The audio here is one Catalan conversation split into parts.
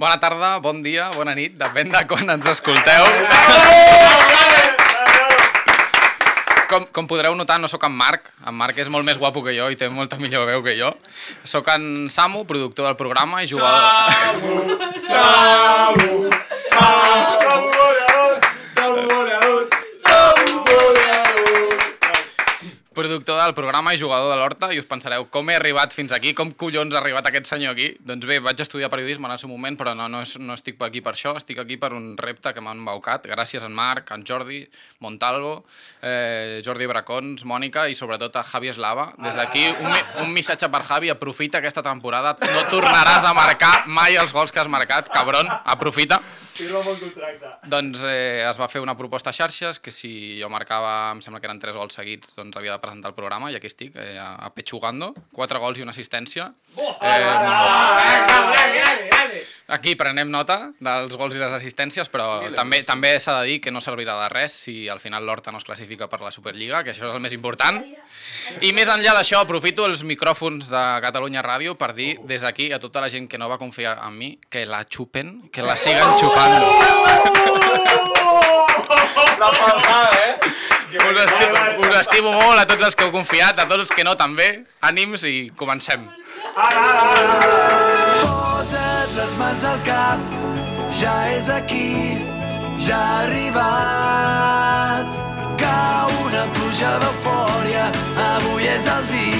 Bona tarda, bon dia, bona nit, depèn de quan ens escolteu. Com, com podreu notar, no sóc en Marc. En Marc és molt més guapo que jo i té molta millor veu que jo. Sóc en Samu, productor del programa i jugador... Samu, Samu, goleador, Samu, goleador, Samu, goleador. Productor del programa i jugador de l'Horta i us pensareu com he arribat fins aquí, com collons ha arribat aquest senyor aquí. Doncs bé, vaig estudiar periodisme en el seu moment, però no, no, és, no estic aquí per això, estic aquí per un repte que m'ha embaucat, gràcies a en Marc, en Jordi, Montalvo, eh, Jordi Bracons, Mònica i sobretot a Javi Eslava. Des d'aquí, un, un missatge per Javi, aprofita aquesta temporada, no tornaràs a marcar mai els gols que has marcat, cabron, aprofita. Firma bon contracte. Doncs eh, es va fer una proposta a xarxes que si jo marcava, em sembla que eren tres gols seguits, doncs havia de presentar el programa i aquí estic, eh, a Pechugando, quatre gols i una assistència. Eh, aquí prenem nota dels gols i les assistències, però també també s'ha de dir que no servirà de res si al final l'Horta no es classifica per la Superliga, que això és el més important. I més enllà d'això, aprofito els micròfons de Catalunya Ràdio per dir des d'aquí a tota la gent que no va confiar en mi que la xupen, que la siguen xupant. La? Us estimo, us estimo molt a tots els que heu confiat, a tots els que no també. Ànims i comencem. Posa't les mans al cap, ja és aquí, ja ha arribat. Cau una pluja d'eufòria, avui és el dia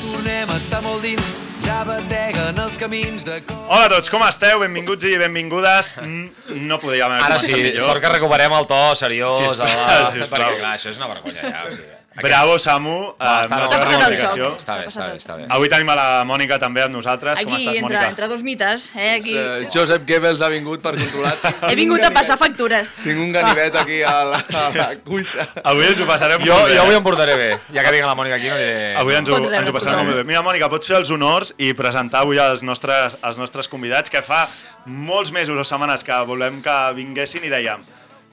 Tornem a estar molt dins, ja bateguen els camins de cor. Hola a tots, com esteu? Benvinguts i benvingudes. Mm, No podíem haver Ara començat sí, millor. sort que recuperem el to seriós, Sisplau, el- sisplau. perquè clar, això és una vergonya ja. O sigui, Bravo, Samu. No, eh, està està bé. Està bé, està bé, està bé. Avui tenim a la Mònica també amb nosaltres. Com Aquí, estàs, entre, Mònica? entre dos mites, eh, aquí. Eh, Joseph Goebbels ha vingut per controlar. He vingut a passar factures. Tinc un ganivet aquí a la, a la cuixa. Avui ens ho passarem Jo, molt bé. jo avui em portaré bé. Ja que tinc la Mònica aquí, no diré... Avui ens ho, ens ho passarem molt bé. Mira, Mònica, pots fer els honors i presentar avui els nostres, els nostres convidats, que fa molts mesos o setmanes que volem que vinguessin i dèiem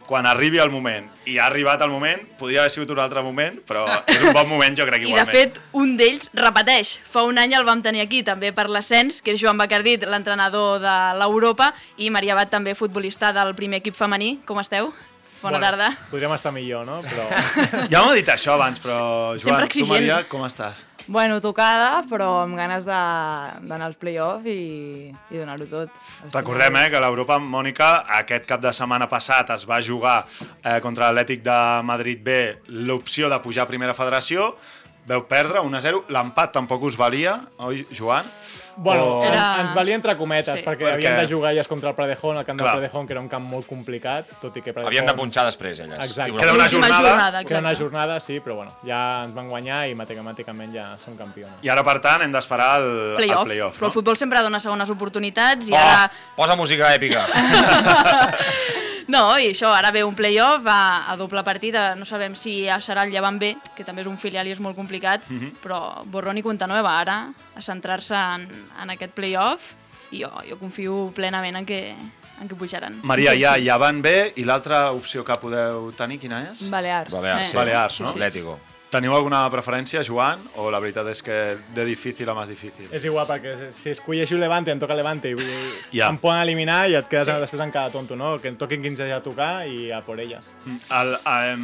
quan arribi el moment, i ha arribat el moment, podria haver sigut un altre moment, però és un bon moment, jo crec, I de igualment. fet, un d'ells repeteix. Fa un any el vam tenir aquí, també per l'ascens, que és Joan Bacardit, l'entrenador de l'Europa, i Maria Bat, també futbolista del primer equip femení. Com esteu? Bona tarda. Podríem estar millor, no? Però... Ja m'ho dit això abans, però Joan, tu. Maria, com estàs? Bueno, tocada, però amb ganes de- d'anar als play-off i, i donar-ho tot. Recordem eh, que l'Europa, Mònica, aquest cap de setmana passat es va jugar eh, contra l'Atlètic de Madrid B l'opció de pujar a primera federació, veu perdre 1-0, l'empat tampoc us valia, oi, Joan? Bueno, O- Era... Ens valia entre cometes, Sí. perquè, Perquè- havien de jugar elles contra el Pradejón, el camp Clar. del Pradejón, que era un camp molt complicat, tot i que Pradejón... Havien de punxar després, elles. Exacte. Queda una jornada, jornada, Queda una jornada, sí, però bueno, ja ens van guanyar i matemàticament ja són campiones. I ara, per tant, hem d'esperar el Playoff. el playoff Però el no? futbol sempre dona segones oportunitats i Oh, ara... posa música èpica. No, i això, ara ve un playoff a, a doble partida. No sabem si ja serà el Llevant B, que també és un filial i és molt complicat, Mhm. però borrón i compta nova ara a centrar-se en, en aquest playoff i jo, jo confio plenament en que, en que pujaran. Maria, ja, ja van bé, i l'altra opció que podeu tenir, quina és? Balears. Balears, Eh. sí. Balears, no? Atlético. Teniu alguna preferència, Joan? O la veritat és que de difícil a més difícil? És igual, perquè si escolleixo Levante, em toca Levante i Ja. em poden eliminar i et quedes després en cada tonto, no? Que em toquin 15 a tocar i a por elles. El, eh,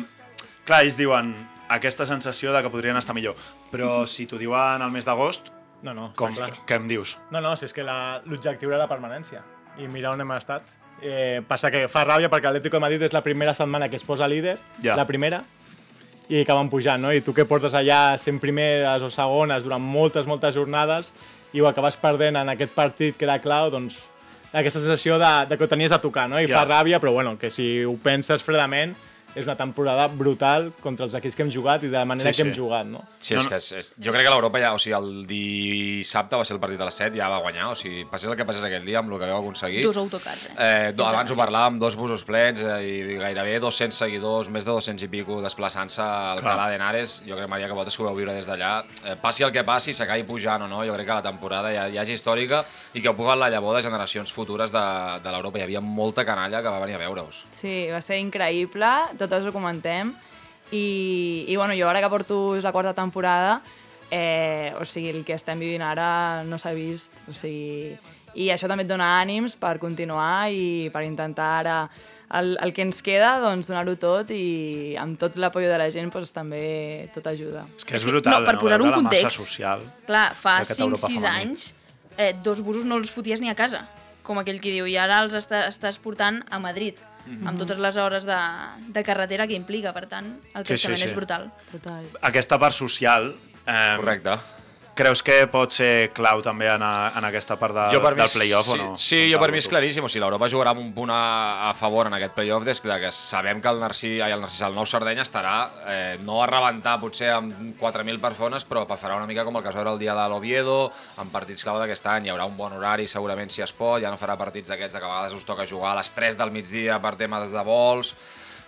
clar, ells diuen aquesta sensació de que podrien estar millor, però si t'ho diuen al mes d'agost, No, no, com, clar. què em dius? No, no, si és que la- l'objectiu era la permanència. I mira on hem estat. Eh, passa que fa ràbia perquè l'Atlético de Madrid és la primera setmana que es posa líder, Ja. la primera, i acaben pujant, no? I tu que portes allà sent primeres o segones durant moltes, moltes jornades i ho acabes perdent en aquest partit que era clau, doncs aquesta sensació de, de que ho tenies a tocar, no? I Ja. fa ràbia, però bueno, que si ho penses fredament, és una temporada brutal contra els equips que hem jugat i de la manera Sí, que hem sí. jugat, no? Sí, és que és, és, jo crec que l'Europa ja, o sigui, el dissabte va ser el partit a les 7, ja va guanyar, o sigui, passés el que passés aquell dia amb el que vau aconseguir. Dos autocars, eh? Eh, do, abans ho parlàvem, dos busos plens eh, i gairebé 200 seguidors, més de 200 i pico desplaçant-se al Clar. Calà d'Henares. Jo crec, Maria, que vosaltres que ho vau viure des d'allà. Eh, passi el que passi, s'acabi pujant o no, jo crec que la temporada ja, ja és històrica i que heu posat la llavor de generacions futures de, de l'Europa. Hi havia molta canalla que va venir a veure-us. Sí, va ser increïble, totes ho comentem. I, i bueno, jo ara que porto és la quarta temporada, eh, o sigui, el que estem vivint ara no s'ha vist. O sigui, I això també et dona ànims per continuar i per intentar ara el, el que ens queda, doncs, donar-ho tot i amb tot l'apoyo de la gent doncs, també tot ajuda. És que és brutal, no, per Veure en la massa context. social. Clar, fa d'aquesta 5-6 Europa femení. anys eh, dos busos no els foties ni a casa, com aquell qui diu, i ara els està, estàs portant a Madrid, Mhm. amb totes les hores de, de carretera que implica, per tant, el Sí, sí, creixement sí. és brutal. Total. Aquesta part social... Eh, Correcte. Creus que pot ser clau també en, a, en aquesta part de, mi del playoff sí, o no? Sí, jo per mi és claríssim. O sigui, l'Europa jugarà amb un punt a, a favor en aquest playoff des de que sabem que el Narcís, ai, el Narcís, el nou Sardenya estarà eh, no a rebentar potser amb 4.000 persones, però farà una mica com el que es veure el dia de l'Oviedo, amb partits clau d'aquest any. Hi haurà un bon horari, segurament, si es pot. Ja no farà partits d'aquests que a vegades us toca jugar a les 3 del migdia per temes de vols.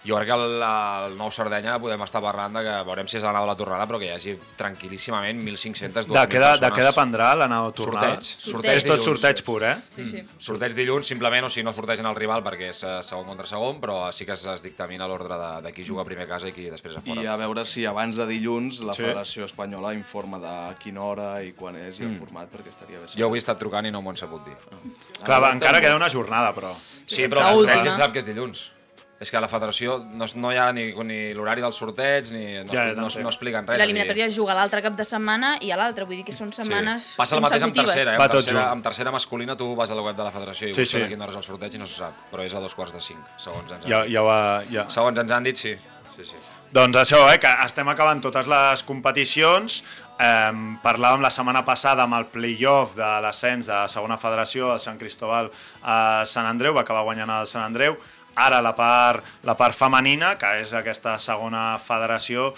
Jo crec que el, el nou Sardenya podem estar parlant de que veurem si és l'anada o la tornada, però que hi hagi tranquil·líssimament 1.500, 2.000 De què, de, de persones. què dependrà l'anada o tornada? Sorteig. Sorteig. És tot dilluns. sorteig pur, eh? Sí, sí. Sorteig dilluns, simplement, o sigui, no sortegen el rival perquè és eh, segon contra segon, però sí que es, es dictamina l'ordre de, de qui juga a primer a casa i qui després a fora. I a veure si abans de dilluns la Sí. Federació Espanyola informa de quina hora i quan és i el format, perquè estaria bé. Jo avui he estat trucant i no m'ho han sabut dir. Clar, va, encara queda una jornada, però... Sí, però sorteig se sap que és dilluns. És que a la federació no, no hi ha ni, ni l'horari del sorteig, ni no, Ja, ja no, no, no expliquen res. L'eliminatòria es juga l'altre cap de setmana i a l'altre, vull dir que són setmanes Passa el mateix amb tercera, eh? Va Amb tercera, amb tercera masculina tu vas a la web de la federació i Sí, busques sí. a quina hora és el sorteig i no se sap, però és a dos quarts de cinc, segons ens han Ja, dit. ja, ho ha, ja. Segons ens han dit, sí. sí, sí. Doncs això, eh, que estem acabant totes les competicions. Eh, parlàvem la setmana passada amb el play-off de l'ascens de la segona federació de Sant Cristobal a Sant Andreu, va acabar guanyant el Sant Andreu. Ara la part, la part femenina, que és aquesta segona federació,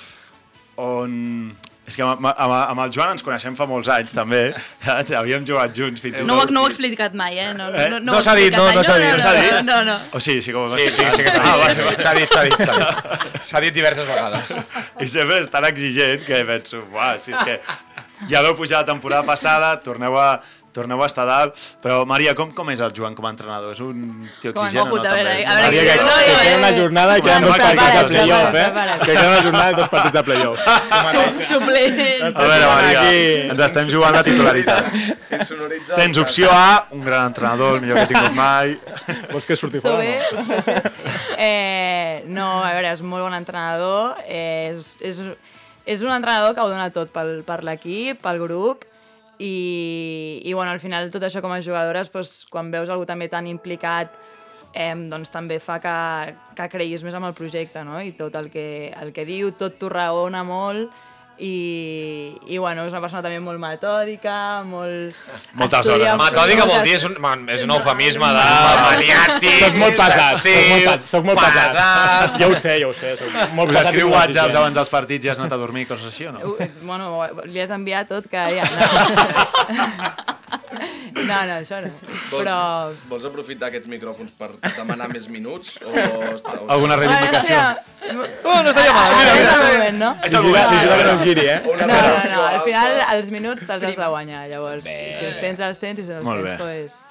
on... És que amb, amb, amb el Joan ens coneixem fa molts anys, també. saps? Havíem jugat junts fins i No, ho- tot. no ho he explicat mai, eh? No, Eh? no, No s'ha dit, no, no s'ha dit, no s'ha dit? No, no. O sí, sí hem Sí, sí, sí que s'ha Ah, dit, dit, s'ha dit, s'ha dit, s'ha dit. S'ha dit diverses vegades. I sempre és tan exigent que penso, uah, si és que ja vau pujar la temporada passada, torneu a, torneu a estar dalt, però Maria, com, com és el Joan com a entrenador? És un tio Com a exigent o no? Ojut, a veure, també? a veure, Maria, que- no, que queda una jornada i queden dos partits de playoff, eh? Que queda una jornada i dos partits de playoff. Su- Suplent. A veure, Maria, Aquí. ens estem jugant a titularitat. Tens opció A, un gran entrenador, el millor que he tingut mai. Vols que surti fora? Eh, no, a veure, és molt bon entrenador, eh, és, és, és un entrenador que ho dona tot pel, per l'equip, pel grup, i, i bueno, al final tot això com a jugadores, doncs, quan veus algú també tan implicat, eh, doncs també fa que, que creguis més amb el projecte, no? I tot el que, el que diu, tot t'ho raona molt, i, i bueno, és una persona també molt metòdica, molt... Moltes estudia hores. molt- Metòdica vol moltes- dir, és un, man, és un eufemisme de maniàtic, Soc molt pesat, soc molt soc molt pesat. pesat. Ja ho sé, ja ho sé, soc molt pesat. escriu molt whatsapps abans dels partits i has anat a dormir, coses així o no? Bueno, li has enviat tot que ja... No, no, no això no. Vols, Però... vols aprofitar aquests micròfons per demanar més minuts? O. Alguna reivindicació? Oh, no estaria malament. És el moment, no? És el moment, Sí, sí, jo que no giri, eh? No, no, no, al final els minuts te'ls has de guanyar, llavors. Si els tens, els tens, i si no els Molt tens, bé. doncs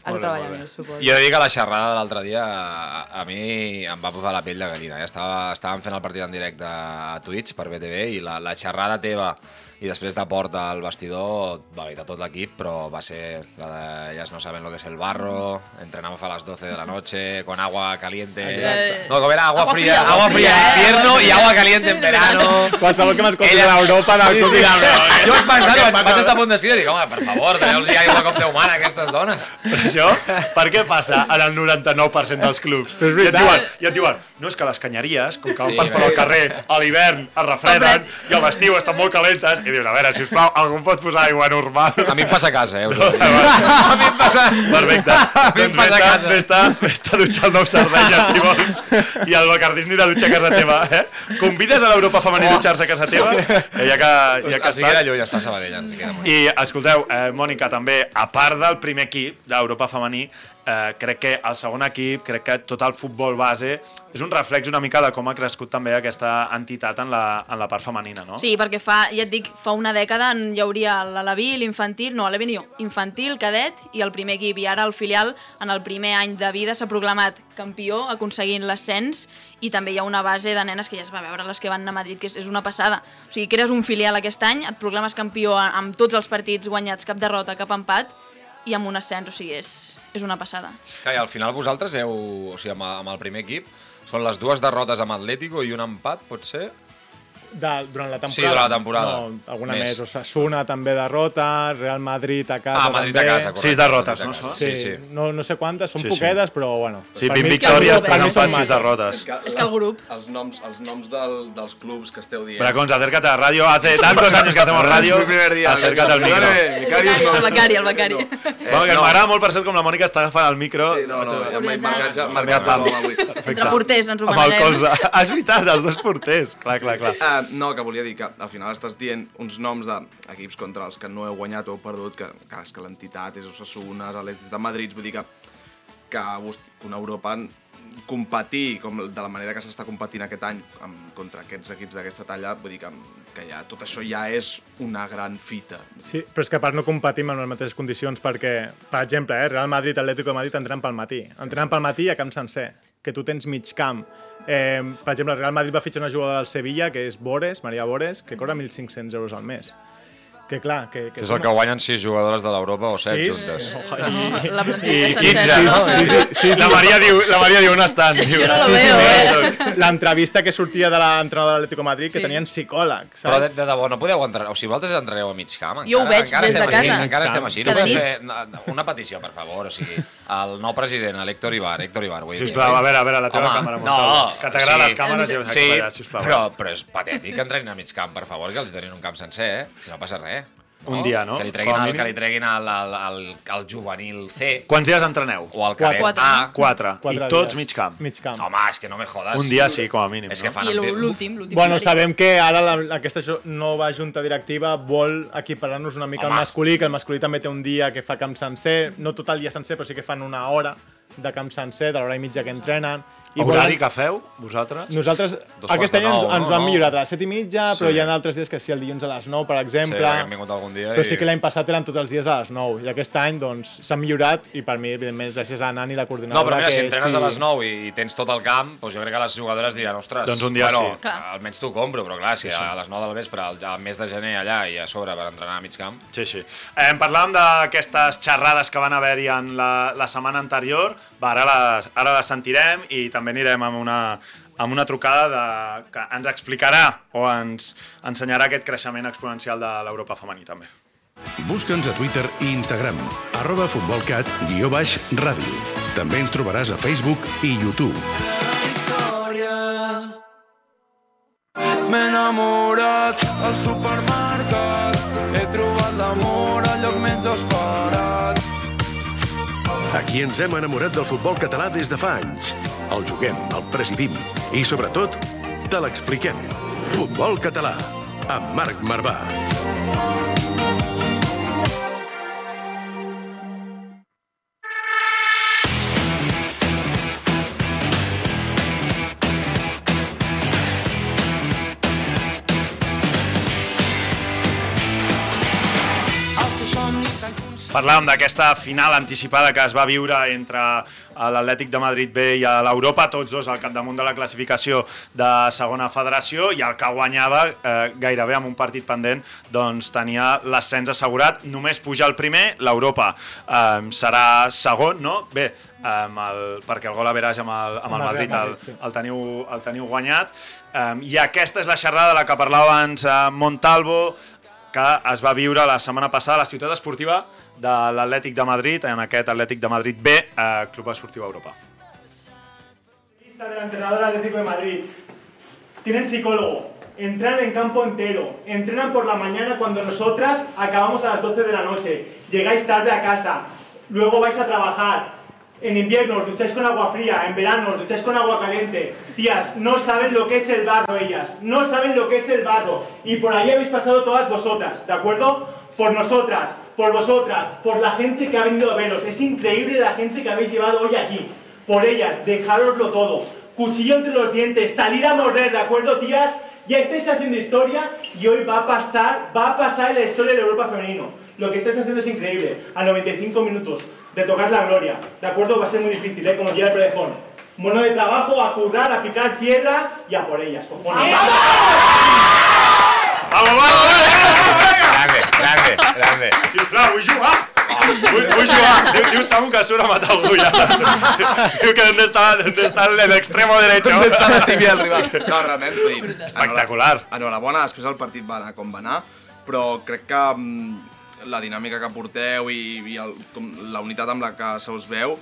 has Molt de bé, treballar molt bé. més, suposo. Jo he de dir que la xerrada de l'altre dia a, a mi em va posar la pell de gallina. Eh? Estava, estàvem fent el partit en directe a Twitch per BTV i la, la xerrada teva i després de porta al vestidor, vale, de tot l'equip, però va ser la de ellas no saben lo que es el barro, entrenamos a las 12 de la noche con agua caliente. Exacte. No, com era agua, Agua fría, agua fría en invierno i agua caliente en verano. Qualsevol que m'escolti a l'Europa del Sí, club sí. dirà, "Bro, Jo vaig pensar, vaig, vaig estar a punt d'escriure i dic, home, per favor, doneu-los ja igual com Déu mana a aquestes dones. això, per què passa en el 99% dels clubs? Però és I et diuen, i et diuen, no, és que les canyeries, com que van Sí, per fora al carrer, a l'hivern es refreden i a l'estiu estan molt calentes, i dius, a veure, sisplau, algú em pot posar aigua normal? A mi em passa a casa, eh? Us ho dic. a mi em passa... Perfecte. mi em doncs passa a casa. Vés-te vés-te a dutxar el nou Sardenya, si vols, i el Bacardís anirà a dutxar a casa teva, eh? Convides a l'Europa femení a dutxar-se a casa teva? Eh, ja que, ja que Ens hi queda lluny, està a Sabadell, ens hi queda molt. I escolteu, eh, Mònica, també, a part del primer equip d'Europa femení, eh, crec que el segon equip, crec que tot el futbol base és un reflex una mica de com ha crescut també aquesta entitat en la, en la part femenina, no? Sí, perquè fa, ja et dic, fa una dècada en hi hauria l'Alaví, l'infantil, no, l'Alaví no, infantil, cadet i el primer equip. I ara el filial, en el primer any de vida, s'ha proclamat campió, aconseguint l'ascens, i també hi ha una base de nenes que ja es va veure, les que van a Madrid, que és, és una passada. O sigui, crees un filial aquest any, et proclames campió amb tots els partits guanyats, cap derrota, cap empat, i amb un ascens, o sigui, és, és una passada. Que al final vosaltres heu, o sigui, amb, el primer equip, són les dues derrotes amb Atlético i un empat, pot ser? De, durant la temporada. Sí, durant la temporada. No, alguna Més. més. Osasuna també derrota, Real Madrid a casa Ah, Madrid també. a casa, correcte. Sis derrotes, no? Sí, Sí, sí. No, no sé quantes, són Sí, sí, poquetes, però bueno. Sí, per 20 mi- victòries, per 3 mi són empats, 6 masses. derrotes. És que el grup- Els noms, els noms del, dels clubs que esteu dient... Bracons, acércate a la radio. Hace tantos años que hacemos día. Acércate al micro. El becari, el becari. Eh, Bueno, que no. m'agrada molt, per cert, com la Mònica està agafant el micro. Sí, no, no, ja marcat, ja, marcat avui. Entre porters ens ho Amb el colze. Ah, és veritat, els dos porters. Clar, clar, clar. Uh, no, que volia dir que al final estàs dient uns noms d'equips contra els que no heu guanyat o heu perdut, que, que és que l'entitat és Osasuna, l'Atlètic de Madrid, vull dir que, que una Europa competir com de la manera que s'està competint aquest any amb, contra aquests equips d'aquesta talla, vull dir que, que ja, tot això ja és una gran fita. Sí, però és que a part no competim en les mateixes condicions perquè, per exemple, eh, Real Madrid, Atlético de Madrid entrenen pel matí. Entrenen pel matí a camp sencer, que tu tens mig camp. Eh, per exemple, el Real Madrid va fitxar una jugadora del Sevilla, que és Bores, Maria Bores, que cobra 1.500 euros al mes. Que clar, que... Que és el que guanyen sis jugadores de l'Europa o set Sí, juntes. No, la I és 15, sencera. no? Sí, sí, sí, sí. La Maria diu, la Maria diu on estan. Diu, Jo no lo Sí, sí, veo, sí. eh? L'entrevista que sortia de l'entrenador de l'Atlético Madrid, que Sí. tenien psicòleg, Però de, saps? de debò, no podeu entrenar... O sigui, vosaltres entreneu a mig camp, encara, Jo ho veig encara des de estem així, casa. Encara Mig estem així. No fer na- una petició, per favor, o sigui, el nou president, l'Héctor Ibar, Héctor Ibar, vull dir. Sisplau, a veure, a veure, la teva Home, càmera. no. Que t'agraden sí. les càmeres, sé Sí, cap allà, sisplau. però, però és patètic que entrenin a mig camp, per favor, que els donin un camp sencer, eh? Si no passa res. Un dia, no? Que li treguin, Com a el, mínim. que li treguin el, el, el, el juvenil C Quants dies entreneu? o el cadet Quatre. A. Quatre. Quatre I tots dies. mig camp. Mig camp. Home, és que no me jodes. Un dia sí, com a mínim. És que fan... I amb- l'últim, l'últim. Bueno, sabem que ara la, aquesta jo- nova junta directiva vol equiparar-nos una mica Home. al masculí, que el masculí també té un dia que fa camp sencer, no tot el dia sencer, però sí que fan una hora de camp sencer, de l'hora i mitja que entrenen. I Horari volen- que feu, vosaltres? Nosaltres, Dos aquest any ens, ens no? han No. millorat a les 7 i mitja, però Sí. hi ha altres dies que sí, el dilluns a les 9, per exemple. Sí, hem vingut algun dia Però i- sí que l'any passat eren tots els dies a les 9, i aquest any doncs s'ha millorat, i per mi, evidentment, gràcies a Nani, la No, coordinadora, però mira, que si entrenes qui- a les 9 i, i tens tot el camp, doncs jo crec que les jugadores diran, ostres, Doncs un dia bueno, sí. Almenys t'ho compro, però clar, si a les 9 del vespre, al, al mes de gener allà i a sobre per entrenar a mig camp, Sí, sí. Eh, parlàvem d'aquestes xerrades que van haver-hi en la, la setmana anterior. Va, ara les, ara les sentirem i també anirem amb una, amb una trucada de, que ens explicarà o ens ensenyarà aquest creixement exponencial de l'Europa femení també. Busca'ns a Twitter i Instagram, arroba futbolcat, guió baix, ràdio. També ens trobaràs a Facebook i YouTube. M'he enamorat al supermercat, he trobat l'amor al lloc menys esperat. Aquí ens hem enamorat del futbol català des de fa anys. El juguem, el presidim i, sobretot, te l'expliquem. Futbol català, amb Marc Marvà. Parlàvem d'aquesta final anticipada que es va viure entre l'Atlètic de Madrid B i l'Europa, tots dos al capdamunt de la classificació de segona federació, i el que guanyava eh, gairebé amb un partit pendent doncs tenia l'ascens assegurat. Només puja el primer, l'Europa eh, serà segon, no? Bé, amb el, perquè el gol a veràs amb el, amb el Madrid el, el, teniu, el teniu guanyat. Um, I aquesta és la xerrada de la que parlava abans Montalvo, que es va viure la setmana passada a la ciutat esportiva de l'Atlètic de Madrid, en aquest Atlètic de Madrid B, Club Esportiu Europa. Lista del entrenador Atlético de Madrid. Tienen psicólogo. Entrenan en campo entero. Entrenan por la mañana cuando nosotras acabamos a las 12 de la noche. Llegáis tarde a casa. Luego vais a trabajar. En invierno os ducháis con agua fría. En verano os ducháis con agua caliente. Tías, no saben lo que es el barro ellas. No saben lo que es el barro. Y por ahí habéis pasado todas vosotras. ¿De acuerdo? Por nosotras, por vosotras, por la gente que ha venido a veros. Es increíble la gente que habéis llevado hoy aquí. Por ellas, dejároslo todo. Cuchillo entre los dientes, salir a morder, ¿de acuerdo, tías? Ya estáis haciendo historia y hoy va a pasar, va a pasar en la historia del Europa femenino. Lo que estáis haciendo es increíble. A 95 minutos de tocar la gloria, ¿de acuerdo? Va a ser muy difícil, ¿eh? Como diría el predejón. Mono de trabajo, a currar, a picar piedra y a por ellas, cojones. Vamos, vamos! Grande, grande, grande. Sisplau, vull jugar! Vull, vull jugar! Diu, diu segur que surt a matar algú ja. Diu que on està, on està el extremo derecho. On està la tíbia del rival? No, realment, vull dir, Espectacular. Enhorabona, després el partit va anar com va anar, però crec que mm, la dinàmica que porteu i, i el, com, la unitat amb la que se us veu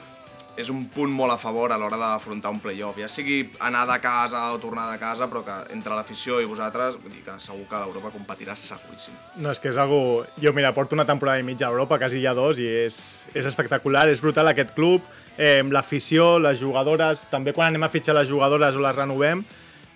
és un punt molt a favor a l'hora d'afrontar un playoff. Ja sigui anar de casa o tornar de casa, però que entre l'afició i vosaltres, vull dir que segur que l'Europa competirà seguríssim. No, és que és algo... Jo, mira, porto una temporada i mitja a Europa, quasi ja dos, i és, és espectacular, és brutal aquest club, eh, l'afició, les jugadores, també quan anem a fitxar les jugadores o les renovem,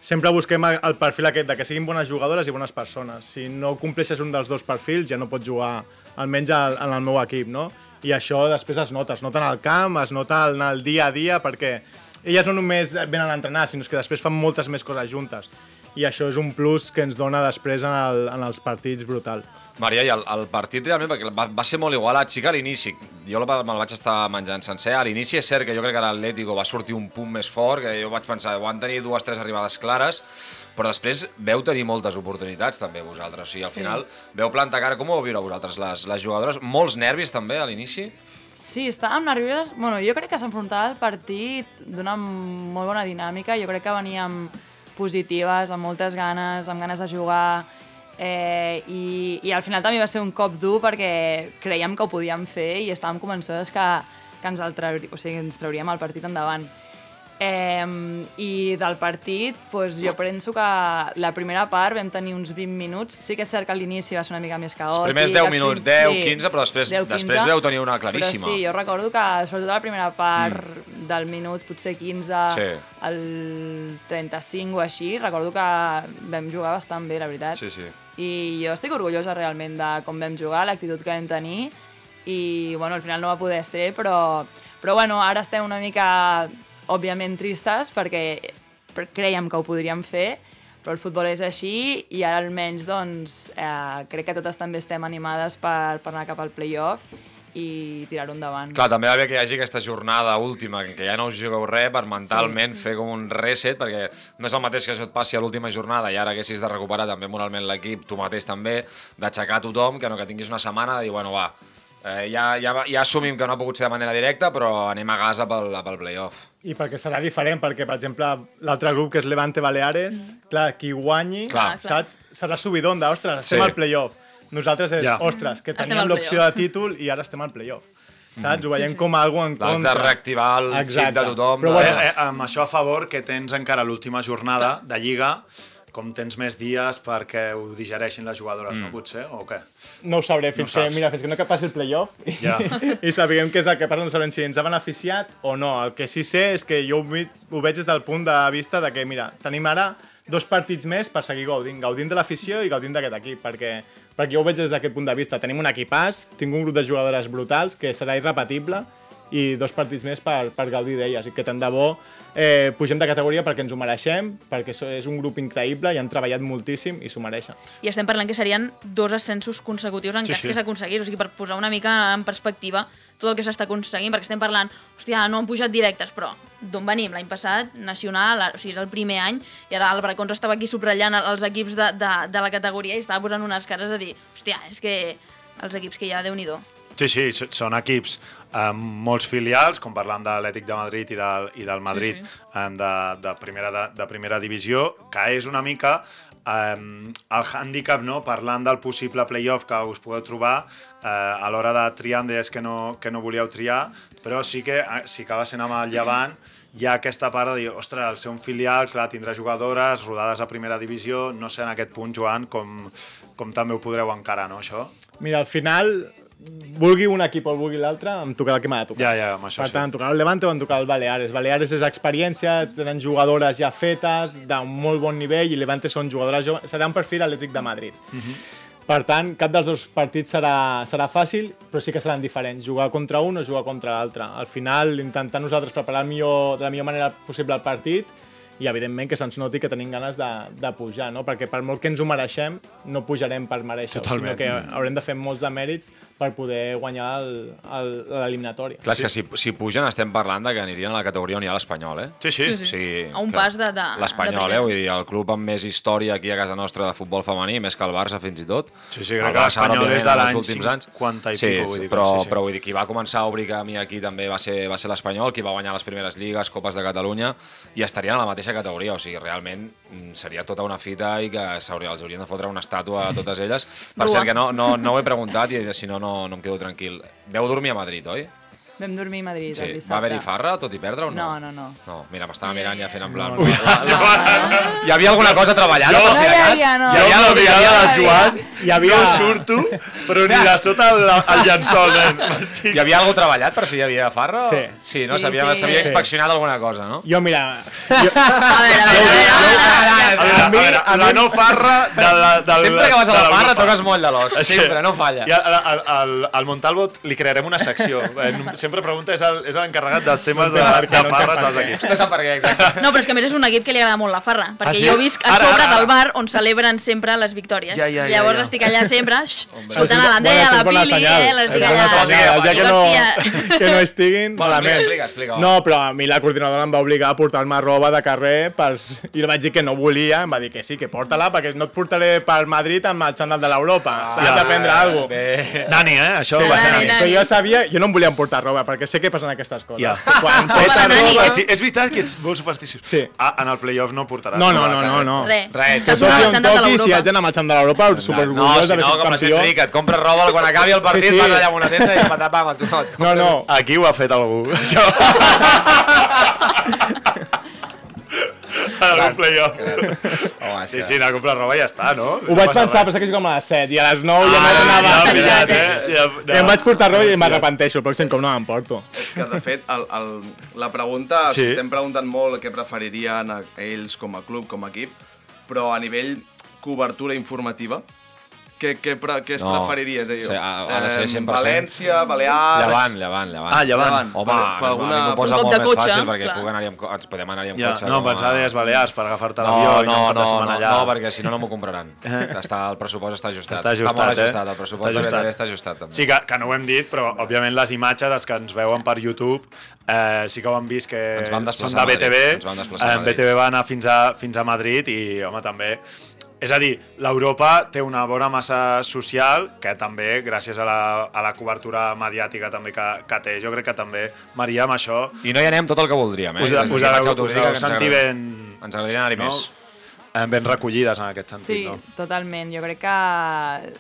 sempre busquem el perfil aquest de que siguin bones jugadores i bones persones. Si no compleixes un dels dos perfils, ja no pots jugar, almenys al, en el meu equip, no? I això després es nota, es nota en el camp, es nota en el dia a dia, perquè elles no només venen a entrenar, sinó que després fan moltes més coses juntes. I això és un plus que ens dona després en, el, en els partits brutal. Maria, i el, el partit realment, perquè va, va ser molt igualat, sí que a l'inici, jo me'l vaig estar menjant sencer, a l'inici és cert que jo crec que l'Atlético va sortir un punt més fort, que jo vaig pensar, van tenir dues, tres arribades clares, però després veu tenir moltes oportunitats també vosaltres, o sigui, al Sí. final veu plantar cara, com ho vau viure vosaltres, les, les jugadores? Molts nervis també a l'inici? Sí, estàvem nervioses. Bueno, jo crec que s'enfrontava el partit d'una molt bona dinàmica. Jo crec que veníem positives, amb moltes ganes, amb ganes de jugar, eh, i, i al final també va ser un cop dur perquè creiem que ho podíem fer i estàvem convençudes que, que ens, el trauri, o sigui, ens trauríem el partit endavant. Eh, I del partit, doncs, jo penso que la primera part vam tenir uns 20 minuts. Sí que és cert que a l'inici va ser una mica més caòtic. Els primers 10 els minuts, prims- 10, 15, però després- 10, després veu tenir una claríssima. Però sí, jo recordo que, sobretot a la primera part mm. del minut, potser 15, Sí. al 35 o així, recordo que vam jugar bastant bé, la veritat. Sí, sí. I jo estic orgullosa realment de com vam jugar, l'actitud que vam tenir, i bueno, al final no va poder ser, però, però bueno, ara estem una mica, òbviament, tristes perquè creiem que ho podríem fer, però el futbol és així i ara almenys doncs, eh, crec que totes també estem animades per, per anar cap al playoff i tirar-ho endavant. Clar, també va bé que hi hagi aquesta jornada última, en què ja no us jugueu res, per mentalment sí. fer com un reset, perquè no és el mateix que això et passi a l'última jornada i ara haguessis de recuperar també moralment l'equip, tu mateix també, d'aixecar tothom, que no que tinguis una setmana de dir, bueno, va, eh, ja, ja, ja assumim que no ha pogut ser de manera directa, però anem a gasa pel, pel playoff. I perquè serà diferent, perquè, per exemple, l'altre grup, que és Levante Baleares, mm. clar, qui guanyi, Clar. saps? Serà subidon de, ostres, estem Sí. al playoff. Nosaltres és, Ja. ostres, que teníem l'opció de títol i ara estem al playoff. Saps? Ho veiem com algo en L'has contra. de reactivar el xip de tothom. Però de- bueno, Eh, eh, amb això a favor que tens encara l'última jornada de Lliga, com tens més dies perquè ho digereixin les jugadores, mm. no potser, o què? no ho sabré fins, No que, mira, fins que no que passi el playoff i, Ja. i sapiguem què és el que passa, no sabrem si ens ha beneficiat o no. El que sí sé és que jo ho, ho veig des del punt de vista de que, mira, tenim ara dos partits més per seguir gaudint, gaudint de l'afició i gaudint d'aquest equip, perquè, perquè jo ho veig des d'aquest punt de vista. Tenim un equipàs, tinc un grup de jugadores brutals que serà irrepetible i dos partits més per, per gaudir d'elles i que tant de bo eh, pugem de categoria perquè ens ho mereixem, perquè és un grup increïble i han treballat moltíssim i s'ho mereixen. I estem parlant que serien dos ascensos consecutius en Sí, cas sí. que s'aconseguís. O sigui, per posar una mica en perspectiva tot el que s'està aconseguint, perquè estem parlant, hòstia, no han pujat directes, però d'on venim? L'any passat, nacional, o sigui, és el primer any, i ara el Bracons estava aquí subratllant els equips de, de, de la categoria i estava posant unes cares a dir, hòstia, és que els equips que hi ha, déu nhi Sí, sí, són equips amb molts filials, com parlant de l'Atlètic de Madrid i del, i del Madrid Sí, sí, de, de, primera, de, de primera divisió, que és una mica Um, el hàndicap, no? parlant del possible playoff que us podeu trobar, eh, a l'hora de triar em deies que no, que no volíeu triar, però sí que eh, si acaba sent amb el Llevant, hi ha aquesta part de dir, ostres, el ser un filial, clar, tindrà jugadores rodades a primera divisió, no sé en aquest punt, Joan, com, com també ho podreu encarar, no, això? Mira, al final, vulgui un equip o vulgui l'altre, em tocarà el que m'ha de tocar. Ja, ja, amb això Per sí. tant, em tocarà el Levante o em tocarà el Baleares. Baleares és experiència, tenen jugadores ja fetes, d'un molt bon nivell, i Levante són jugadores joves. Serà un perfil atlètic de Madrid. Mhm. Per tant, cap dels dos partits serà, serà fàcil, però sí que seran diferents. Jugar contra un o jugar contra l'altre. Al final, intentar nosaltres preparar el millor, de la millor manera possible el partit i, evidentment, que se'ns noti que tenim ganes de, de pujar, no? Perquè per molt que ens ho mereixem, no pujarem per mereixer Totalment. sinó que haurem de fer molts de mèrits per poder guanyar el- el- l'eliminatòria. Clar, és que si, si pugen estem parlant de que anirien a la categoria on hi ha l'Espanyol, eh? Sí, sí. Sí, sí. Sí, A un pas de- de- L'Espanyol, eh? Vull dir, el club amb més història aquí a casa nostra de futbol femení, més que el Barça fins i tot. Sí, sí, crec El que l'Espanyol és de l'any últims anys. 50 i sí, pico, vull dir que però, sí, sí. però vull dir, qui va començar a obrir camí aquí també va ser, va ser l'Espanyol, qui va guanyar les primeres lligues, Copes de Catalunya, i estarien a la mateixa categoria. O sigui, realment mm, seria tota una fita i que s'hauria, els haurien de fotre una estàtua a totes elles. Per Grua. cert, que no, no, no ho he preguntat i si no, no, no em quedo tranquil. Veu dormir a Madrid, oi? Vam dormir a Madrid el Sí. dissabte. Va haver-hi farra, tot i perdre o no? No, no, no. No, mira, m'estava mirant ja fent en plan... No, no. Hi havia alguna cosa treballant, per si de No hi cas? havia, no. Hi havia la mirada del Joan, Hi havia- no surto, però ni de sota el, el llençol, nen. M'estic... Hi havia alguna treballat per si hi havia farra? Sí. Sí, no? S'havia sí. Sí. inspeccionat alguna cosa, no? Jo, mira, jo, A veure, a veure, a veure, la no farra de la, del, Sempre que vas a la farra toques molt de l'os. Sempre, no falla. I al, al, al, al Montalvo li crearem una secció. Eh, Sempre pregunta, és el- és l'encarregat dels temes de, de farres dels equips. No sap per què, exacte. No, però és que a més és un equip que li agrada molt la farra, perquè Ah, sí? jo visc a Ara, sobre ara, del ara. bar on celebren sempre les victòries. Ja, ja, ja, Llavors ja. estic allà sempre, escoltant a l'Andrea, a la Pili, eh, l'estic És allà. senyal, ja que no, que no estiguin, Bueno, malament. explica, explica. No, però a mi la coordinadora em va obligar a portar-me roba de carrer per... i li vaig dir que no volia, em va dir que sí, que porta-la, perquè no et portaré per Madrid amb el xandall de l'Europa. S'ha ja. d'aprendre alguna cosa. Bé. Nani, eh? Això Sí, va ser Nani, Nani. Però jo sabia, jo no em volia emportar roba, perquè sé que passen aquestes coses. Ja. Quan És, porta roba... és, és veritat que ets molt supersticiós. Sí. Ah, en el playoff no portaràs. No, no, roba no, no, no. Res, Res, toqui el on toqui, si l'Europa. haig d'anar amb el xandall de l'Europa, No, superorgullós si d'haver no, sigut com la gent campió. rica, et compres roba, quan acabi el partit Sí, sí. vas allà amb una tenda i patapam, tu no. et No, no, Aquí ho ha fet algú, això. en el playoff. Home, Sí, sí, anar a comprar roba i ja està, no? ho vaig pensar, però sé que juguem a les 7 i a les 9 ja Ah, m'anava... ja, ja, mirat, eh? Ja, I em vaig portar roba i m'arrepenteixo, el pròxim cop no m'emporto. Que, de fet, el, el, la pregunta, sí. estem preguntant molt què preferirien a ells com a club, com a equip, però a nivell cobertura informativa, què, què, pre, què es No. preferiries? Eh? Sí, ha- ha de ser 100%. València, Balears... Llevant, llevant, llevant. Ah, llevant. Llevant. Home, Per- per alguna... m'ho posa molt de més cotxe, fàcil perquè clar. puc anar amb, ens podem anar-hi amb Ja, cotxe. no, a- pensava deies Balears per agafar-te No, l'avió i anar no, de no, setmana no, allà. no, perquè si no, no m'ho compraran. Està, el pressupost està ajustat. Està ajustat, molt eh? ajustat, el pressupost Està ajustat. Està ajustat, també. Sí, que, que no ho hem dit, però òbviament les imatges, els que ens veuen per YouTube, eh, sí que ho han vist que són de a BTV. ens vam desplaçar a Madrid. BTV va anar fins a, fins a Madrid i, home, també... És a dir, l'Europa té una bona massa social que també, gràcies a la, a la cobertura mediàtica també que, que té, jo crec que també, Maria, amb això I no hi anem tot el que voldríem, eh? us, Des us, d'aquí us, faig us, autocrítica us que ens sentir agrada- ben, Ens agradaria anar-hi no? més. eh, ben recollides en aquest sentit, Sí, no? totalment. Jo crec que...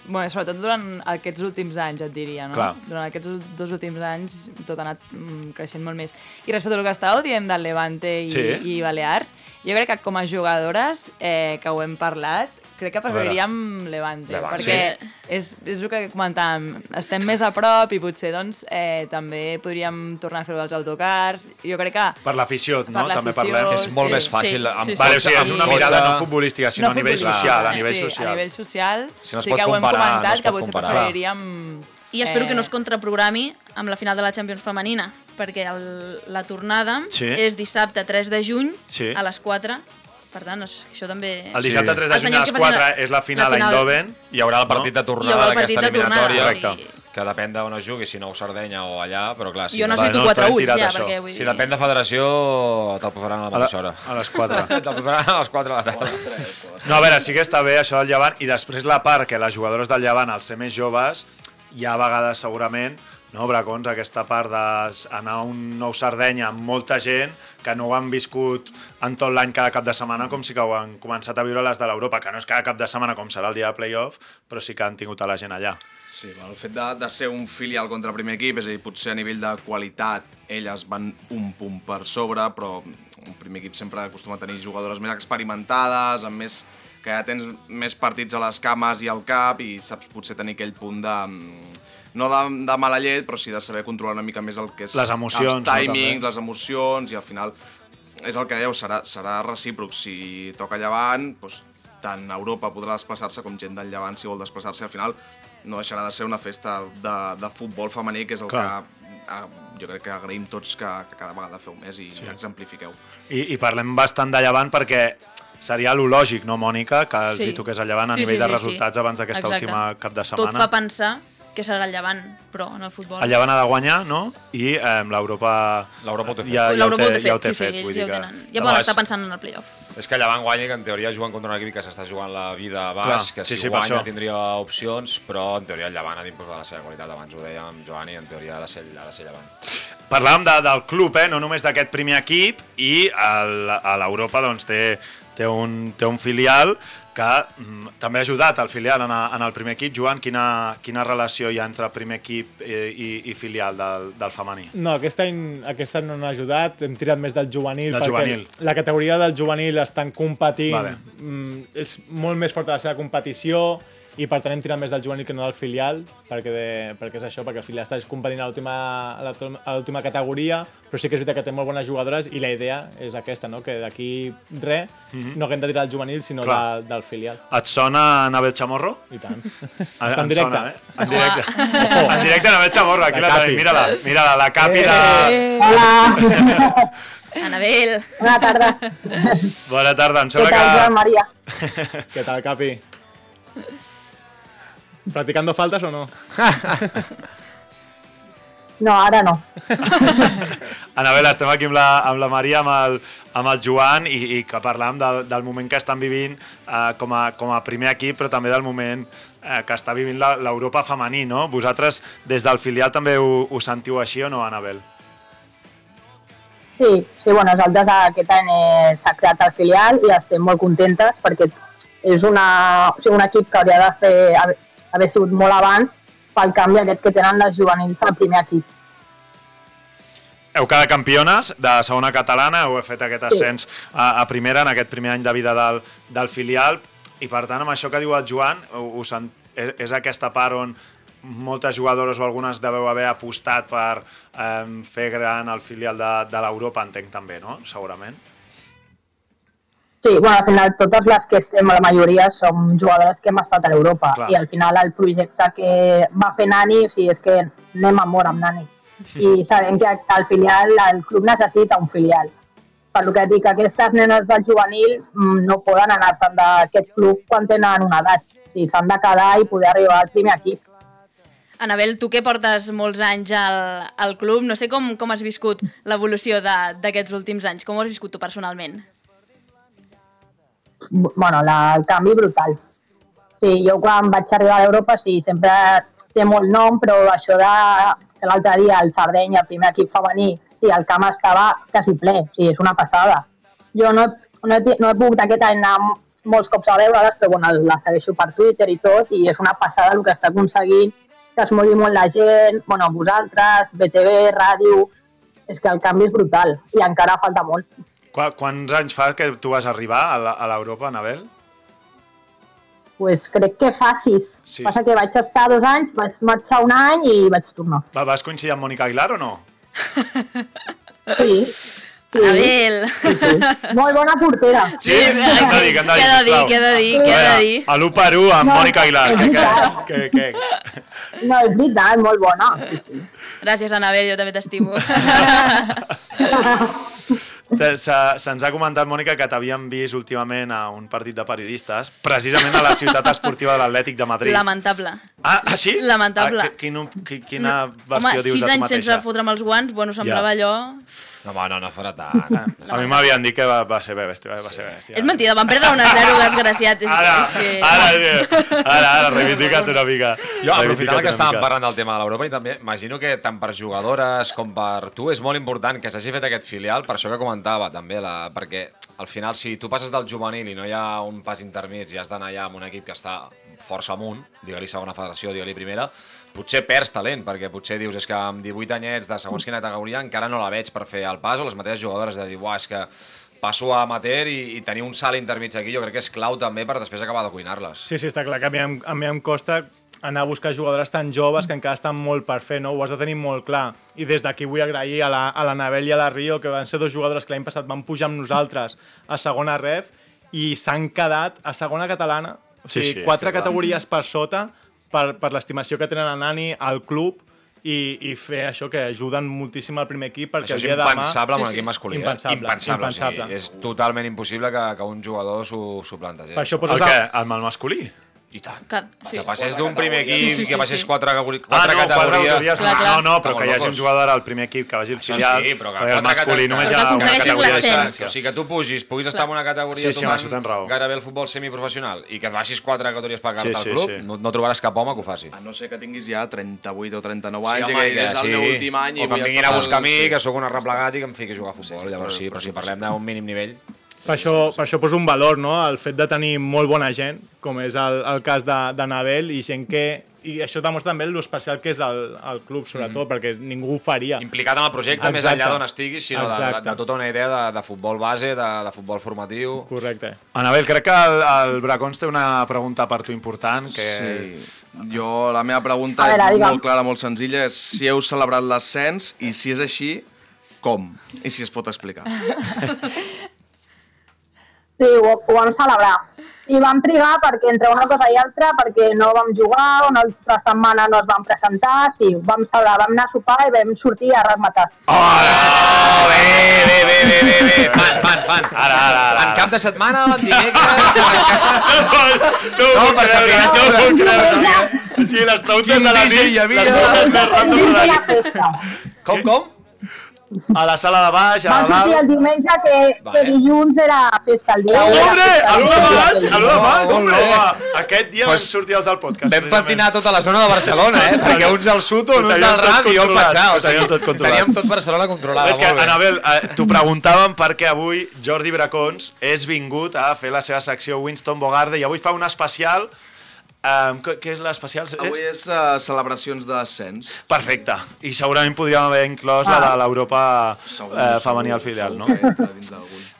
Bueno, sobretot durant aquests últims anys, et diria, no? Clar. Durant aquests dos últims anys tot ha anat mm, creixent molt més. I respecte al que estàveu dient del Levante i, Sí. i Balears, jo crec que com a jugadores, eh, que ho hem parlat, crec que preferiríem Levante, Levante. perquè és, és el que comentàvem, estem més a prop i potser doncs, eh, també podríem tornar a fer els autocars. Jo crec que Per l'afició, no? Per També parlem. Que és molt sí, més fàcil. sí, amb sí, sí. Vale, o sigui, és una mirada no futbolística, sinó a nivell futbolística, social, a nivell sí, social. a nivell social. Si no es sí pot que ho hem comparar, no comentat, es que pot potser comparar. preferiríem... I espero eh, que no es contraprogrami amb la final de la Champions femenina, perquè el, la tornada Sí. és dissabte 3 de juny Sí. a les 4. Per tant, això també... El dissabte 3 de juny a les senyors que 4 facin és la final, la final. a Eindhoven. Hi haurà el partit de tornada d'aquesta eliminatòria, sigui- que depèn d'on es jugui, si no a Sardenya o allà, però clar, si, Jo necessito no, 4 estarem ulls, tirat ja, això. perquè vull si depèn de federació, te'l posaran a la mateixa hora. a les 4. Te'l posaran a les 4 de la tarda. No, a veure, sí que està bé això del Llevant i després la part que les jugadores del Llevant, al ser més joves, hi ha a vegades segurament no, Bracons, aquesta part d'anar a un nou Sardenya amb molta gent que no ho han viscut en tot l'any cada cap de setmana com si que ho han començat a viure les de l'Europa, que no és cada cap de setmana com serà el dia de playoff, però sí que han tingut a la gent allà. Sí, el fet de, de ser un filial contra el primer equip, és a dir, potser a nivell de qualitat elles van un punt per sobre, però un primer equip sempre acostuma a tenir jugadores més experimentades, amb més que ja tens més partits a les cames i al cap i saps potser tenir aquell punt de mm, no de, de mala llet, però sí de saber controlar una mica més el que és Les emocions, els no, timings, també. les emocions, i al final és el que deu, serà, serà recíproc. Si toca llevant, doncs, tant Europa podrà desplaçar-se com gent del llevant si vol desplaçar-se. Al final no deixarà de ser una festa de, de futbol femení, que és el Clar. que eh, jo crec que agraïm tots que, que cada vegada feu més i sí. exemplifiqueu. I, I parlem bastant de Llevant perquè seria lo lògic, no, Mònica, que els Sí. hi toqués el Llevant a Sí, nivell sí, de sí, resultats sí. abans d'aquesta última cap de Tot setmana. fa pensar que serà el llevant, però en el futbol... El Llevant ha de guanyar, no? I eh, l'Europa... L'Europa ho té fet. Ja, ja, ho té, ja ho té sí, fet. sí, vull dir ja que... Ja poden estar pensant en el playoff. És que Llevant guanya, que en teoria juguen contra un equip que s'està jugant la vida a baix, Clar, que sí, si sí, per guanya tindria opcions, però en teoria el Llevant ha d'imposar la seva qualitat. Abans ho dèiem amb Joan i en teoria ha de ser, ha de ser Llevant. Parlàvem de, del club, eh? no només d'aquest primer equip, i el, a l'Europa doncs, té, té, un, té un filial que mm, també ha ajudat el filial en, a, en el primer equip. Joan, quina, quina relació hi ha entre primer equip i, i, i filial del, del femení? No, aquest any, aquest any no n'ha ajudat, hem tirat més del juvenil, Del perquè juvenil. la categoria del juvenil estan competint, Vale. mm, és molt més forta la seva competició, i per tant hem tirat més del juvenil que no del filial, perquè, de, perquè és això, perquè el filial està competint a l'última a a categoria, però sí que és veritat que té molt bones jugadores i la idea és aquesta, no? que d'aquí res no haguem de tirar el juvenil, sinó. Clar. de, del filial. Et sona Anabel Chamorro? I tant. En, Està en directe. Sona, eh? En directe. en directe Anabel Chamorro, aquí La la, tenim. Mira-la, mira-la, la capi de... Hola, Anabel! bona tarda. Bona tarda, em Què sembla tal, Joan que... Maria? Què tal, Capi? Practicando faltas o no? No, ara no. Anabel, estem aquí amb la, amb la Maria, amb el, amb el Joan, i, i que parlàvem del, del moment que estan vivint eh, com, a, com a primer equip, però també del moment eh, que està vivint la- l'Europa femení, no? Vosaltres, des del filial, també ho, ho sentiu així o no, Anabel? Sí, sí, bueno, nosaltres aquest any eh, s'ha creat el filial i estem molt contentes perquè és una, o sigui, un equip que hauria de fer, haver, sigut molt abans pel canvi aquest que tenen les juvenils al primer equip. Heu quedat campiones de segona catalana, heu fet aquest ascens a, a primera en aquest primer any de vida del, del filial i per tant amb això que diu el Joan sent, és, és aquesta part on moltes jugadores o algunes deveu haver apostat per eh, fer gran el filial de, de l'Europa, entenc també, no? Segurament. Sí, bueno, al final totes les que estem, la majoria, som jugadores que hem estat a l'Europa Clar. i al final el projecte que va fer Nani, o sigui, és que anem a mort amb Nani. I sabem que al filial, el club necessita un filial. Per lo que dic, aquestes nenes del juvenil mm, no poden anar-se'n d'aquest club quan tenen una edat. O sigui, s'han de quedar i poder arribar al primer equip. Anabel, tu que portes molts anys al, al club, no sé com, com has viscut l'evolució de- d'aquests últims anys. Com ho has viscut tu personalment? Bueno, la, el canvi brutal. Sí, jo quan vaig arribar a l'Europa sí, sempre té molt nom, però això de l'altre dia el Sardenya, el primer equip femení, sí, el camp estava quasi ple, sí, és una passada. Jo no, no, he, no he pogut aquest any anar molts cops a veure-les, però bueno, la segueixo per Twitter i tot, i és una passada el que està aconseguint, que es mogui molt la gent, bueno, vosaltres, BTV, ràdio, és que el canvi és brutal, i encara falta molt. Qua, quants anys fa que tu vas arribar a la- a l'Europa, Anabel? pues crec que fa sis. Sí. Passa que vaig estar dos anys, vaig marxar un any i vaig tornar. Va, vas coincidir amb Mònica Aguilar o no? Sí. sí. Anabel! sí. Molt bona portera. Sí? Què hem de dir, què hem de dir, Què de dir, què de dir, què de dir? A l'1 per 1 amb No, Mònica Aguilar. Que, que, que, que, No, és veritat, molt bona. Sí, sí. Gràcies, Anabel, jo també t'estimo. Se'ns ha comentat, Mònica, que t'havien vist últimament a un partit de periodistes, precisament a la ciutat esportiva de l'Atlètic de Madrid. Lamentable. Ah, ah sí? Lamentable. Ah, qui- quin, qui, quina Home, versió dius sis de tu anys mateixa? sense fotre'm els guants, bueno, semblava allò... No, home, no, no farà tant. A mi m'havien dit que va, va ser bé bèstia, va ser bèstia. És mentida, van perdre una 0, desgraciat. És, Ara, és que... ara, eh, ara, ara, reivindica't una mica. Jo, aprofitant que estàvem parlant del tema de l'Europa i també imagino que tant per jugadores com per tu és molt important que s'hagi fet aquest filial, per això que comentava també, la, perquè al final si tu passes del juvenil i no hi ha un pas intermig i has d'anar allà amb un equip que està força amunt, digue-li segona federació, digue-li primera, potser perds talent, perquè potser dius és que amb 18 anyets de segons quina categoria encara no la veig per fer el pas, o les mateixes jugadores de dir, uah, és que passo a amateur i, i tenir un salt intermig aquí jo crec que és clau també per després acabar de cuinar-les. Sí, sí, està clar que a mi, em- a mi em costa anar a buscar jugadores tan joves que encara estan molt per fer, no? Ho has de tenir molt clar. I des d'aquí vull agrair a la, a la Nabel i a la Rio, que van ser dos jugadores que l'any passat van pujar amb nosaltres a segona ref i s'han quedat a segona catalana. O Sí, sigui, sí, quatre que clar. categories per sota per, per l'estimació que tenen a Nani, al club, i, i fer això que ajuden moltíssim al primer equip perquè Això és impensable amb l'equip masculí. eh? Impensable, impensable. impensable. O sigui, és totalment impossible que, que un jugador s'ho plantegés. Per això El poses a- Amb el masculí? I tant. Que, sí. Que passés d'un primer equip, Sí, sí, sí, que passés sí. quatre, Ah, quatre no, quatre categories... categories. Clar, clar. No, no, però que hi hagi un jugador al primer equip que vagi al filial, sí, però que el quatre masculí només hi ha una categoria de distància. O sigui, que tu pugis, puguis estar en una categoria Sí, sí, tomant gairebé el futbol semiprofessional i que et baixis quatre categories per Sí, carta sí, al club, sí. no, no trobaràs cap home que ho faci. A no ser que tinguis ja 38 o 39 Sí, anys home, i que és el sí. meu últim any i o que em vinguin a buscar a mi, sí. que sóc un arreplegat i que em fiqui a jugar a futbol. sí, Llavors però- sí, però si sí, parlem d'un mínim nivell... Per això, per això poso un valor, no?, el fet de tenir molt bona gent, com és el, el cas de, de Nabel, i gent que... I això demostra també l'especial que és el, el club, sobretot, perquè ningú ho faria. Implicat en el projecte, més Exacte. enllà d'on estiguis, sinó de, de, de tota una idea de, de futbol base, de, de futbol formatiu... Correcte. Anabel, crec que el, el Bracons té una pregunta per tu important, que... Sí. Jo, la meva pregunta veure, és digue'm. molt clara, molt senzilla, és si heu celebrat l'ascens i si és així, com? I si es pot explicar. Sí, ho, ho vam celebrar. I vam trigar perquè entre una cosa i altra, perquè no vam jugar, una altra setmana no es vam presentar, sí, ho vam celebrar, vam anar a sopar i vam sortir a rematar. Oh, bé, bé, bé, bé, bé, bé. Fan, fan, fan. Ara, ara, ara. En cap de setmana, dimecres... No, No, per saber, no ho puc creure, Xavier. O sigui, les preguntes de la nit, les preguntes més random de la nit. Com, com? A la sala de baix, a Vam sortir el dalt... diumenge que, que dilluns era festa. El dia Hombre, a l'1 de maig, a l'1 de maig, bé. home. Aquest dia Pues sortir els del podcast. Vam patinar tota la zona de Barcelona, eh? Perquè uns al Suto, uns al tot Ram i jo al Patxà. ho O sigui, teníem tot controlat. teníem tot Barcelona controlat. És que, Anabel, eh, t'ho preguntàvem perquè avui Jordi Bracons és vingut a fer la seva secció Winston Bogarde i avui fa un especial... Um, què és l'especial? Avui és uh, celebracions d'ascens. Perfecte. I segurament podríem haver inclòs la de l'Europa eh, femení al filial, no?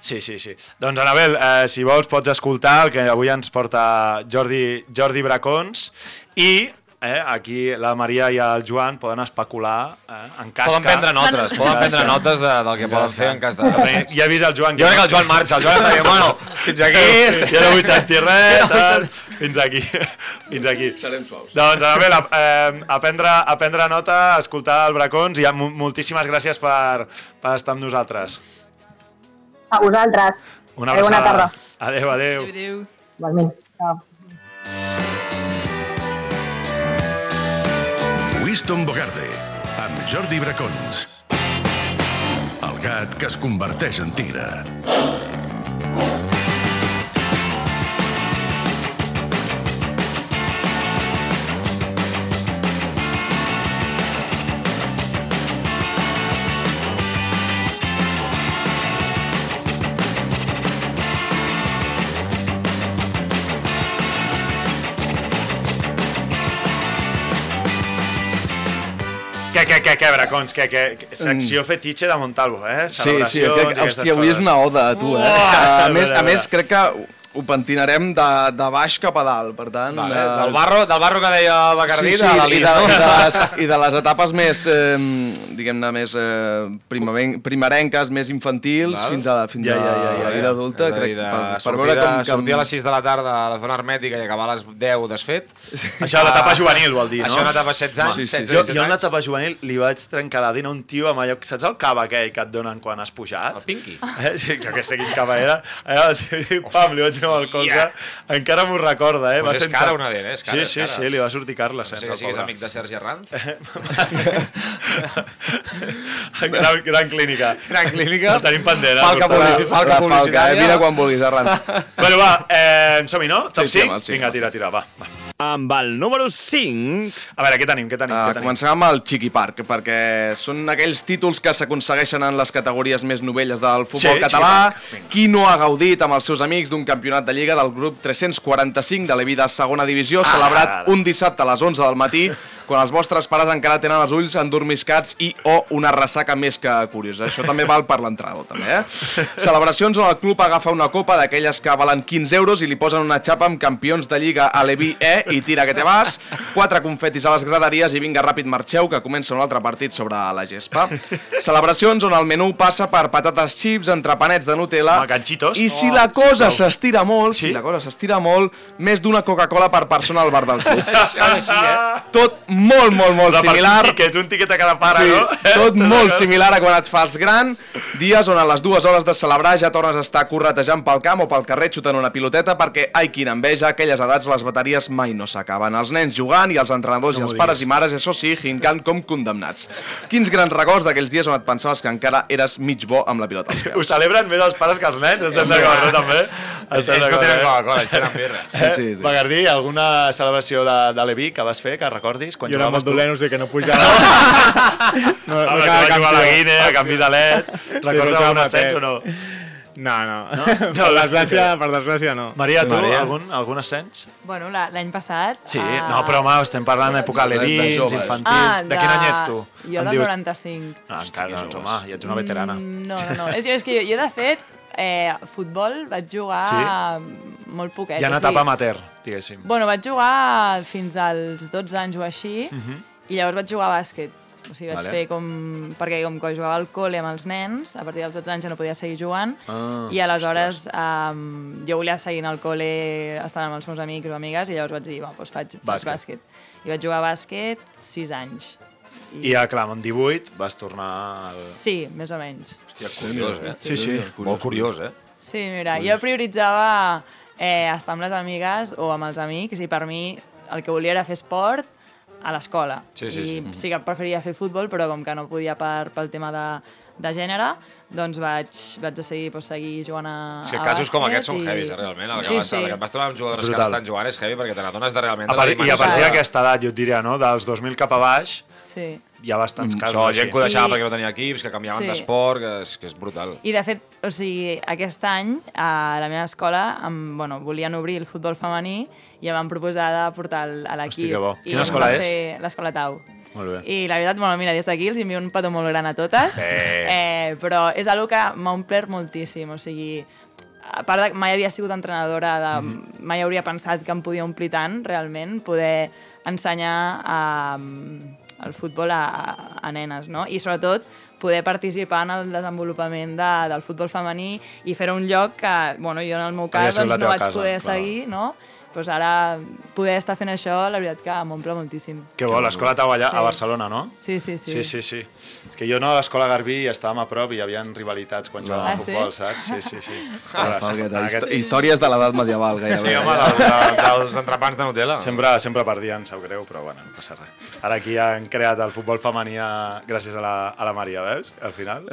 Sí, sí, sí. Doncs, Anabel, eh, si vols pots escoltar el que avui ens porta Jordi, Jordi Bracons i eh, aquí la Maria i el Joan poden especular eh, en cas Poden que... prendre notes, poden prendre notes de, del que poden fer en cas de... Ja he vist el Joan. Jo crec que el Joan marxa, el Joan està dient, bueno, fins aquí... Ja no vull sentir res, tal. Fins aquí, fins aquí. Serem suaus. Doncs, Anabel, a, eh, a, prendre, a prendre nota, a escoltar el Bracons i mo- moltíssimes gràcies per, per estar amb nosaltres. A vosaltres. Una Adéu, bona tarda. Adéu, adéu. Adéu. Igualment. Ciao. Winston Bogarde, amb Jordi Bracons. El gat que es converteix en tigre. Què, què, què, què, Bracons? Què, què, què? Secció fetitxe de Montalvo, eh? Sí, sí, aquestes hòstia, avui és una oda a tu, eh? Uah, a, a més, a a més, crec que ho pentinarem de, de baix cap a dalt, per tant... Vale, eh, del, barro, del barro que deia Bacardí, sí, sí, de la i, de, i, de no? les, I de les etapes més, eh, diguem-ne, més eh, primaven- primerenques, més infantils, Val. fins a, fins Ja, a ja, ja, la ja. vida adulta, a dir, crec, de per, per veure com... com... sortir a les 6 de la tarda a la zona hermètica i acabar a les 10 desfet. Això, l'etapa juvenil, vol dir, no? Això una etapa 16 anys, Sí, sí, 16, Jo, 17 jo en anys. l'etapa juvenil li vaig trencar la dina a un tio amb allò... Saps el cava aquell que et donen quan has pujat? El Pinky. Eh? Sí, que, que sé quin cava era. Eh, el tio, pam, li vaig meu al colze. Encara m'ho recorda, eh? Pues és sense- cara una dent, eh? És cara, sí, és sí, cara. sí, li va sortir Carles. No sé sense que el siguis pobre. amic de Sergi Arranz. gran, gran clínica. Gran clínica. El tenim pendent. eh? Falca publici- falca La falca, eh? publicitària. Vine quan vulguis, Arran. Bueno, va, eh, som-hi, no? Top sí, 5? home, sí. Vinga, tira, tira, va. va. Amb el número 5... A veure, què tenim, què tenim, Uh, què tenim? comencem amb el Chiqui Park, perquè són aquells títols que s'aconsegueixen en les categories més novelles del futbol Sí, català. Qui no ha gaudit amb els seus amics d'un campionat de Lliga del grup 345 de l'Evi de segona divisió, celebrat ara. un dissabte a les 11 del matí, quan els vostres pares encara tenen els ulls endormiscats i o una ressaca més que curiosa. Això també val per l'entrenador, també, eh? Celebracions on el club agafa una copa d'aquelles que valen 15 euros i li posen una xapa amb campions de Lliga a l'Evi E i tira que te vas, quatre confetis a les graderies i vinga ràpid marxeu que comença un altre partit sobre la gespa. Celebracions on el menú passa per patates xips, entrepanets de Nutella Home, ganxitos. i si Oh, la cosa sisplau. s'estira molt, si la cosa s'estira molt, més d'una Coca-Cola per persona al bar del club. Tot molt, molt, molt Repartir similar. Tiquets, un tiquet a cada pare, Sí, no? tot molt similar a quan et fas gran, dies on a les dues hores de celebrar ja tornes a estar corretejant pel camp o pel carrer xutant una piloteta perquè, ai, quina enveja, a aquelles edats les bateries mai no s'acaben. Els nens jugant i els entrenadors No i els pares i mares, això sí, hincant com condemnats. Quins grans records d'aquells dies on et pensaves que encara eres mig bo amb la pilota als peus. Ho celebren més els pares que els nens, estem d'acord, no, també? Ells no tenen eh? Coca-Cola, ells tenen birra. Eh? Sí, sí. Bagardí, alguna celebració de, de l'Evi que vas fer, que recordis? Quan Jo era molt dolent, o sigui que no pujava. no, Ah, no quedava va jugar a la campió. Guine, a canvi de led. Recordes no quedava ascens o no? No, no. no? per, desgràcia, per desgràcia, no. Maria, tu, Maria. algun, algun ascens? Bueno, la- l'any passat... Sí, ah, no, però home, estem parlant d'època De- de levins, joves. infantils... de... quin any ets tu? Jo Em del dius- 95. No, encara, doncs, home, ja ets una veterana. Mm, No, no, no. És, és que jo, jo de fet, eh, futbol vaig jugar Sí? molt poquet. Hi ha una o sigui, etapa amateur, diguéssim. Bueno, vaig jugar fins als 12 anys o així, Mhm. i llavors vaig jugar a bàsquet. O sigui, vaig Vale. fer com... Perquè com que jugava al col·le amb els nens, a partir dels 12 anys ja no podia seguir jugant, Ah, i aleshores um, jo volia seguir al col·le estant amb els meus amics o amigues, i llavors vaig dir, va, doncs faig, faig Bàsquet. bàsquet. I vaig jugar a bàsquet 6 anys. I a clar, amb 18 vas tornar al... Sí, més o menys. Hòstia, curiós, eh? Sí, sí. Molt curiós, eh? Sí, mira, jo prioritzava eh, estar amb les amigues o amb els amics i per mi el que volia era fer esport a l'escola. Sí, sí, I sí. sí que preferia fer futbol, però com que no podia per, pel tema de, de gènere, doncs vaig, vaig decidir pues, seguir jugant a, que a casos com aquests són i- heavies, eh, realment. El que, sí, vas, sí. el que et vas trobar amb jugadors que estan jugant és heavy perquè te n'adones de realment A de part, I a partir d'aquesta edat, jo et diria, no? Dels 2000 cap a baix, Sí. hi ha bastants casos Això, gent que ho deixava I- perquè no tenia equips, que canviaven Sí. d'esport, que, és, que és brutal. I de fet, o sigui, aquest any a la meva escola em, bueno, volien obrir el futbol femení i em van proposar de portar el- a l'equip. Hosti, que bo. I Quina escola és? L'escola Tau. Molt bé. I la veritat, bueno, mira, des d'aquí els envio un petó molt gran a totes, Eh. eh, però és algo que m'ha omplert moltíssim, o sigui, a part de que mai havia sigut entrenadora, de, Mhm. mai hauria pensat que em podia omplir tant, realment, poder ensenyar a, el futbol a, a, nenes, no? I sobretot poder participar en el desenvolupament de, del futbol femení i fer un lloc que, bueno, jo en el meu cas doncs, no vaig casa, poder clar. seguir, no? Pues ara poder estar fent això, la veritat que m'omple moltíssim. Que bo, l'escola Tau allà Sí. a Barcelona, no? Sí, sí, sí. Sí, sí, sí. És que jo no a l'escola Garbí estàvem a prop i hi havia rivalitats quan jugàvem Ah, a sí? futbol, saps? Sí, sí, sí. Falgueta, En aquest- Històries de l'edat medieval, gairebé. Sí, home, de, de, dels entrepans de Nutella. Sempre, sempre perdien, sap greu, però bueno, no passa res. Ara aquí han creat el futbol femení gràcies a la, a la Maria, veus? Al final.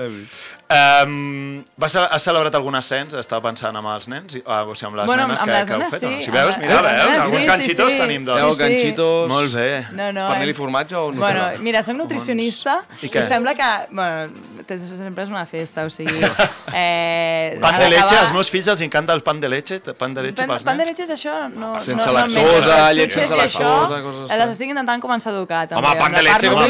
Um, vas, a- has celebrat algun ascens? Estava pensant amb els nens, ah, o sigui, amb les Bueno, nenes amb que, les que heu fet, o no? sí, Si veus, mira, amb veus? nenes, Alguns sí, ganxitos sí, sí. tenim, doncs. Sí, sí. ganxitos... Molt bé. No, no, Pernil eh, i formatge o Bueno, Nutella? mira, soc nutricionista I i, què? sembla que... Bueno, sempre és una festa, o sigui... Eh, Pan de leche, als meus fills els encanta el pan de leche, pan de leche Pan, pels pan de leche és això? No, Sense no, no lactosa, menjo. llet sense lactosa, coses Les estic intentant començar a educar, també. Home, pan de leche, Però,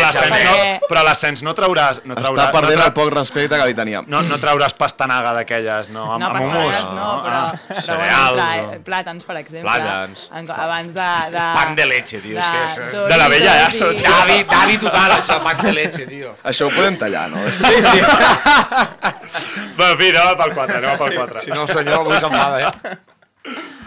l'ascens no, perquè- però a l'ascens no trauràs... No trauràs Està perdent no, el poc respecte que li teníem. no, no trauràs pastanaga d'aquelles, no? Amb, No, amb pastanagues hummus. no, però, Ah, però cereals, bueno, o- plà, plàtans, per exemple. Plàtans. En- Abans de, de... Pan de leche, tio, és que és- és de la vella i- tio. Davi, Davi total, això, pan de leche, tio. Això ho podem tallar, no? Sí, sí. Va, en fi, anem pel 4, anem pel 4. Si no, el senyor avui s'enfada, eh?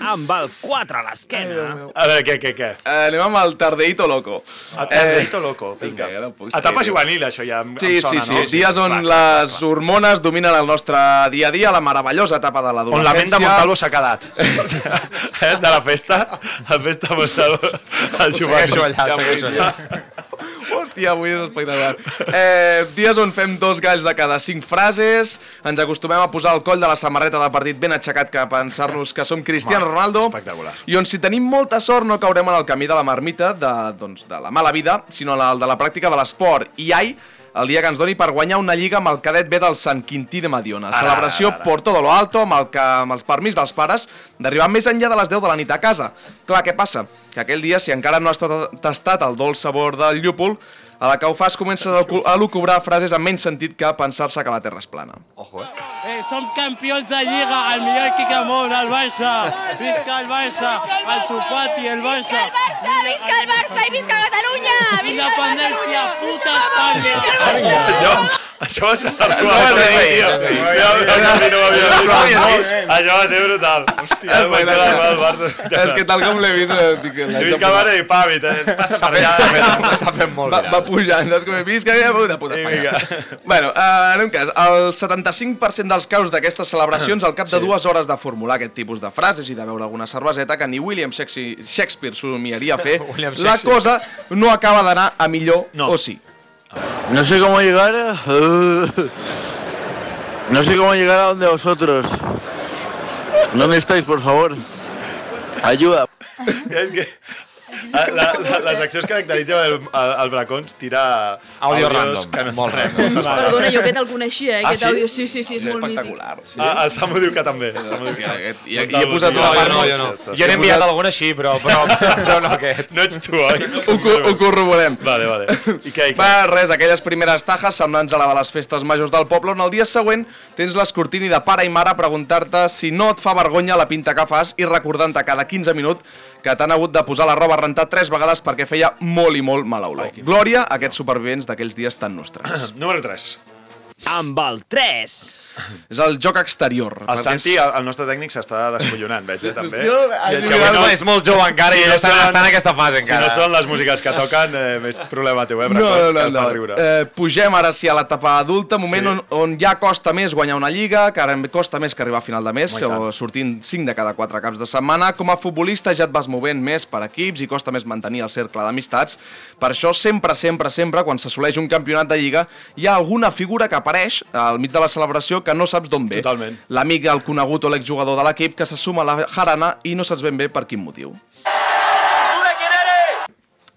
Amb el 4 a l'esquena. A veure, què, què, què? Eh, anem amb el Tardeito Loco. El Tardeito Loco, vinga. vinga, no Etapa juvenil, això ja em, Sí, em sona, sí, sí, no? dies on Clar, clar, les hormones dominen el nostre dia a dia, la meravellosa etapa de On l'adolescència. la ment de Montalvo s'ha quedat. eh? De la festa. La festa Montalvo. El Segueixo allà, segueixo allà. Hòstia, avui és espectacular. Eh, dies on fem dos galls de cada cinc frases, ens acostumem a posar el coll de la samarreta de partit ben aixecat que a pensar-nos que som Cristiano Ronaldo. Espectacular. I on si tenim molta sort no caurem en el camí de la marmita de, doncs, de la mala vida, sinó el de la pràctica de l'esport. I ai, el dia que ens doni per guanyar una lliga amb el cadet B del Sant Quintí de Mediona. Ara, Celebració ara, ara. por todo lo alto, amb, el que, amb els permís dels pares, d'arribar més enllà de les 10 de la nit a casa. Clar, què passa? Que aquell dia, si encara no has ta- tastat el dolç sabor del llúpol, a la que ho fas comences a lucubrar frases amb menys sentit que pensar-se que la Terra és plana. Ojo, eh? Eh, som campions de Lliga, el millor equip del món, el Barça. Visca el Barça, el Sofati, el Barça. Visca el Barça i visca Catalunya! Independència, puta Espanya! Això, això va ser la No, no, tio. Això va ser brutal. Hòstia, del Barça. És que tal com l'he vist... eh, dic, He vist que va i pàvit, eh? Passa per allà. S'ha fet molt va pujant, saps com he vist? Que ja puta, puta Sí, Espanya. Bueno, eh, en un cas, el 75% dels casos d'aquestes celebracions, al cap de dues hores de formular aquest tipus de frases i de beure alguna cerveseta, que ni William Shakespeare, somiaria a fer, la cosa no acaba d'anar a millor No. o sí. No sé cómo llegar. eh, No sé cómo llegar a donde vosotros. ¿Dónde estáis, por favor? Ayuda. És que la, la, la, la secció es caracteritza el, el, el Bracons tira àudios random, que no molt random. Perdona, jo aquest el coneixia, eh? Ah, Aquest sí? àudio, sí, sí, sí, és, És molt mític. espectacular. Sí. Ah, el Samu diu que també. El Samu diu que també. I, i, he posat una part no, molt- jo no. Jo n'he enviat algun així, però, però, però no aquest. No ets tu, oi? Ho, ho corroborem. Vale, vale. I què, i què? Va, res, aquelles primeres tajes semblants a la de les festes majors del poble, on el dia següent tens l'escortini de pare i mare a preguntar-te si no et fa vergonya la pinta que fas i recordant-te cada 15 minuts que t'han hagut de posar la roba a rentar tres vegades perquè feia molt i molt mala olor. Glòria a aquests supervivents d'aquells dies tan nostres. Número 3. Amb el 3. És el joc exterior. El perquè Santi, és- el, el nostre tècnic, s'està descollonant, veig, eh, també. Hòstia, Si- si és avui És, és molt jove encara i ell està, són- està en aquesta fase Si encara. no són les músiques que toquen, eh, més problema teu, eh, No, Bracons, no, que no, no. fan riure. Eh, pugem ara sí a l'etapa adulta, moment Sí. on, on ja costa més guanyar una lliga, que ara em costa més que arribar a final de mes, i o sortint 5 de cada 4 caps de setmana. Com a futbolista ja et vas movent més per equips i costa més mantenir el cercle d'amistats. Per això sempre, sempre, sempre, quan s'assoleix un campionat de lliga, hi ha alguna figura que apareix al mig de la celebració que no saps d'on ve. Totalment. L'amic, el conegut o l'exjugador de l'equip que se suma a la jarana i no saps ben bé per quin motiu.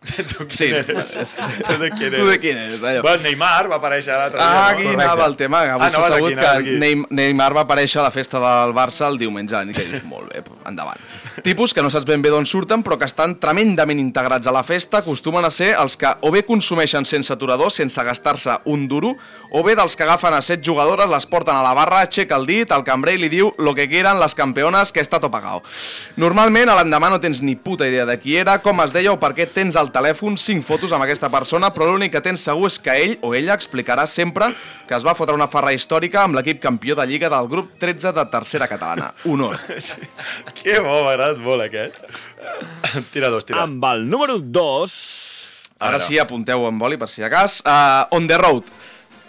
tu Sí, eres? Tu de quin Tu de eres? quin eres, allò? Bueno, Neymar va aparèixer l'altre Ah, dia, aquí no? anava el tema. Avui Ah, s'ha anaves sabut aquí, que aquí. Neym- Neymar va aparèixer a la festa del Barça el diumenge nit, que dius, molt bé, endavant. Tipus que no saps ben bé d'on surten, però que estan tremendament integrats a la festa, acostumen a ser els que o bé consumeixen sense aturador, sense gastar-se un duro, o bé dels que agafen a set jugadores, les porten a la barra, aixeca el dit, el cambrer li diu lo que quieran les campeones, que està tot pagado. Normalment, a l'endemà no tens ni puta idea de qui era, com es deia o per què tens al telèfon cinc fotos amb aquesta persona, però l'únic que tens segur és que ell o ella explicarà sempre que es va fotre una farra històrica amb l'equip campió de Lliga del grup 13 de tercera catalana. Honor. Que bo, m'ha agradat molt aquest. Tira dos, tira. Amb el número 2. Ara sí, apunteu en boli per si de cas. Uh, on the road.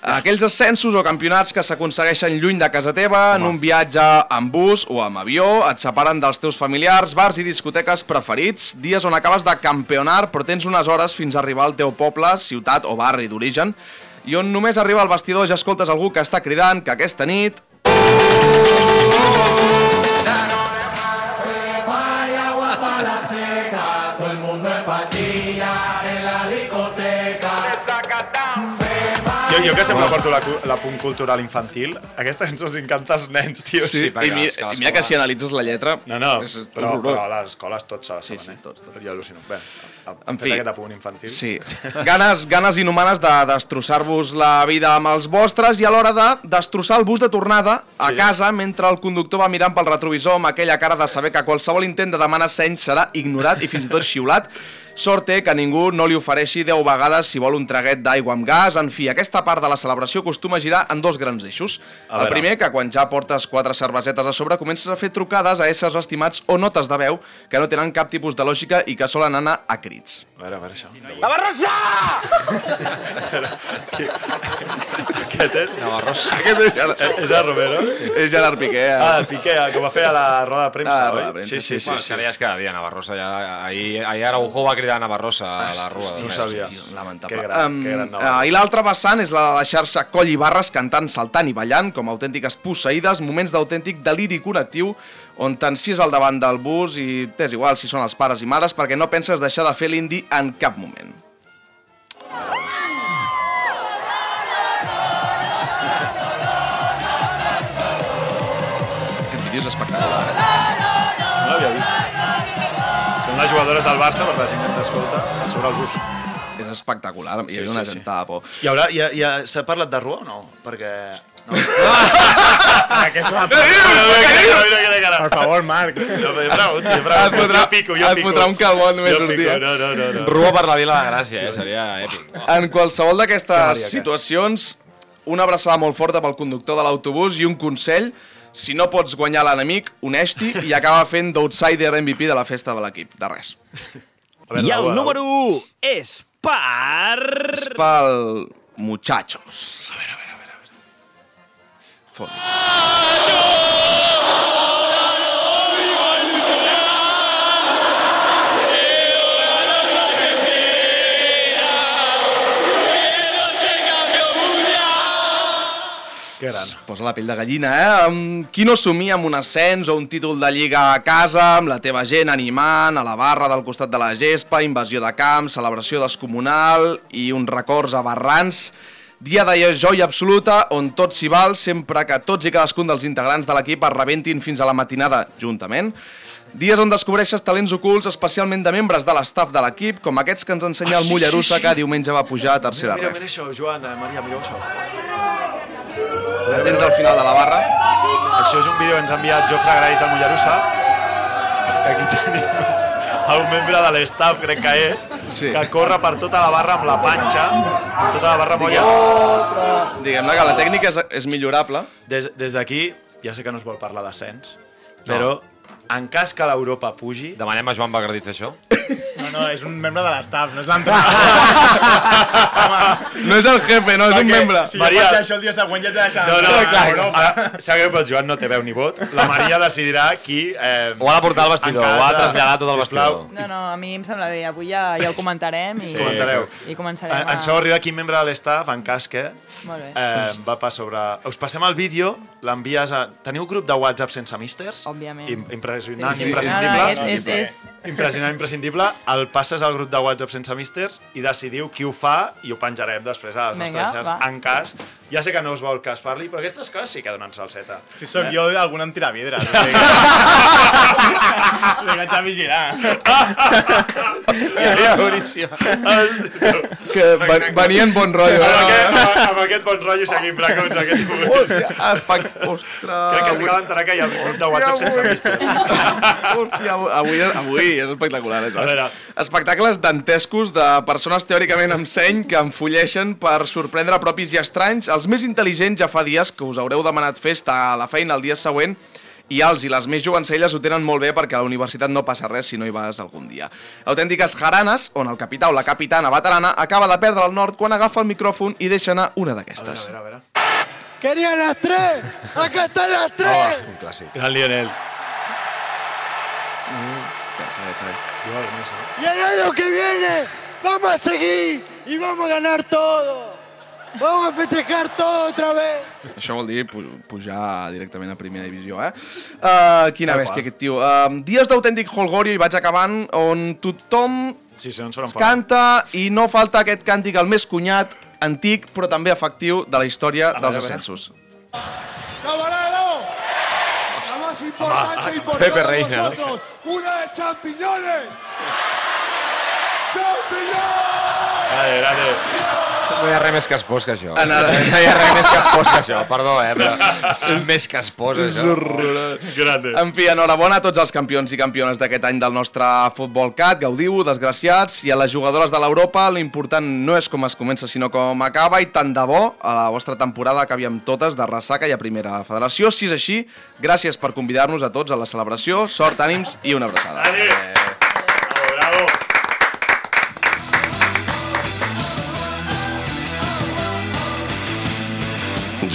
Aquells ascensos o campionats que s'aconsegueixen lluny de casa teva, en un viatge amb bus o amb avió, et separen dels teus familiars, bars i discoteques preferits, dies on acabes de campionar però tens unes hores fins a arribar al teu poble, ciutat o barri d'origen, i on només arriba al vestidor ja escoltes algú que està cridant que aquesta nit Todo el Jo, jo que sempre porto la, la punt cultural infantil, aquesta cançó els encanta als nens, tio. Sí, i, mi, i mira que si analitzes la lletra... No, no, és però, però a les escoles tots se la Sí, saben, sí, eh? tots, tots. Jo al·lucino. Bé, En fi. aquest apunt infantil. Sí. Ganes, ganes inhumanes de destrossar-vos la vida amb els vostres i a l'hora de destrossar el bus de tornada a Sí. casa mentre el conductor va mirant pel retrovisor amb aquella cara de saber que qualsevol intent de demanar seny serà ignorat i fins i tot xiulat Sort té que ningú no li ofereixi 10 vegades si vol un traguet d'aigua amb gas. En fi, aquesta part de la celebració acostuma a girar en dos grans eixos. A El primer, que quan ja portes quatre cervesetes a sobre comences a fer trucades a éssers estimats o notes de veu que no tenen cap tipus de lògica i que solen anar a crits. A veure, a veure, això. La Barrosa! Aquest és? Navarrosa. Aquest és Gerard, És el Romero? és Gerard Piqué. eh? Ah, el Piqué, que va fer a la roda de premsa, Ah, oi? premsa, sí, sí, sí, sí. Bueno, és ja és cada dia, Navarrosa. Ja, ahir, ahir Araujo va cridar Navarrosa a la rua. no ho sabia. Lamentable. Que gran, Um, que gran Navarro. I l'altra vessant és la de deixar-se coll i barres cantant, saltant i ballant, com autèntiques posseïdes, moments d'autèntic deliri connectiu, on t'encies al davant del bus i t'és igual si són els pares i mares, perquè no penses deixar de fer l'indi en cap moment. És espectacular, eh? No l'havia vist. Són les jugadores del Barça, per la gent que ens escolta, a sobre el bus. És espectacular, hi Sí, havia una sí, sí. gentada por. Hi haurà, ja, ja s'ha parlat de Rua o no? Perquè... No. Aquesta mira. Per favor, Marc. No, jo pregunto, jo Et fotrà- Jo pico, jo et pico. fotrà un calbot només un dia. No, no, no. no. Rua per la Vila de Gràcia, eh? Seria èpic. En qualsevol Que d'aquestes situacions, una abraçada molt forta pel conductor de l'autobús i un consell, si no pots guanyar l'enemic, uneix-t'hi i acaba fent d'outsider MVP de la festa de l'equip. De res. A veure, I el número 1 és per... És pel muchachos. A veure, a veure, a veure. a veure. Que gran. Posa la pell de gallina, eh? Qui no somia amb un ascens o un títol de lliga a casa, amb la teva gent animant, a la barra del costat de la gespa, invasió de camp, celebració descomunal i uns records aberrants. Dia de joia absoluta on tot s'hi val sempre que tots i cadascun dels integrants de l'equip es rebentin fins a la matinada juntament. Dies on descobreixes talents ocults, especialment de membres de l'estaf de l'equip, com aquests que ens ensenya Ah, el sí, Mollerussa, sí, sí. que diumenge va pujar a tercera Mira, ref. mira això, Joan, eh, Maria, mireu això. La tens al final de la barra. Això és un vídeo que ens ha enviat Jofre Grais del Mollerussa. Aquí tenim a un membre de l'estaf, crec que és, Sí. que corre per tota la barra amb la panxa, amb tota la barra molla. Diguem-ne que la tècnica és, és millorable. Des des d'aquí, ja sé que no es vol parlar d'ascens, però en cas que l'Europa pugi... Demanem a Joan Bagardit fer això. No, no, és un membre de l'estaf, no és l'entrenador. No és el jefe, no, és un Perquè membre. Si Maria- jo faig això el dia següent ja ets de deixar No, no, d'entrar clar, a Europa. sap greu, però el Joan no té veu ni vot. La Maria decidirà qui... Eh, Ho ha de portar al vestidor, ho ha de traslladar tot sisplau, vestidor. No, no, a mi em sembla bé. Avui ja, ja ho comentarem i, Sí. Comentareu. i començarem Eh, a... Ens feu arribar quin membre de l'estaf, en cas que Molt bé. eh, va pas sobre... Us passem el vídeo, l'envies a... Teniu grup de WhatsApp sense místers? Òbviament. Im impressionant, Sí, sí. imprescindible. No, no, és- és- és- Impressionant, imprescindible. El passes al grup de WhatsApp sense místers i decidiu qui ho fa i ho penjarem després a les Vinga, nostres xarxes. va. En cas, ja sé que no us vol que es parli, però aquestes coses sí que donen salseta. Si sóc jo, algun em tira vidres. O sigui, Li vaig a vigilar. Seria boníssim. Que va- venia en bon rotllo. Amb, Eh? aquest, amb, amb aquest bon rotllo seguim precots aquest moment. Hòstia, espac... Ostres... Crec que s'acaba d'enterar que hi ha un grup de WhatsApp sense místers. Hòstia, avui, avui és espectacular, això. A veure. Espectacles dantescos de persones teòricament amb seny que enfolleixen per sorprendre propis i estranys. Els més intel·ligents ja fa dies que us haureu demanat festa a la feina el dia següent i els i les més jovencelles ho tenen molt bé perquè a la universitat no passa res si no hi vas algun dia. Autèntiques jaranes, on el capità o la capitana veterana acaba de perdre el nord quan agafa el micròfon i deixa anar una d'aquestes. A veure, a veure. ¡Querían las tres! ¡Acá están las tres! Un clàssic. Gran Lionel. Y el año que viene vamos a seguir y vamos a ganar todo. Vamos a festejar todo otra vez. Això vol dir pu- pujar directament a primera divisió, eh? Uh, quina bèstia, aquest tio. Uh, dies d'autèntic holgorio i vaig acabant, on tothom Sí, sí, canta i no falta aquest càntic el més cunyat, antic, però també efectiu de la història dels a veure. ascensos. ¡Camarero! La más importante y por Pepe Reina, una de champiñones. ¡Champiñones! Grande, grande. No hi ha res més que espós que això. Anada. No hi ha res més que espós que això, perdó, eh, però és més que espós, això. Grande. En fi, enhorabona a tots els campions i campiones d'aquest any del nostre Futbol Cat, gaudiu, desgraciats, i a les jugadores de l'Europa l'important no és com es comença, sinó com acaba, i tant de bo a la vostra temporada acabi amb totes de ressaca i a primera federació. Si és així, gràcies per convidar-nos a tots a la celebració, sort, ànims i una abraçada. Bravo,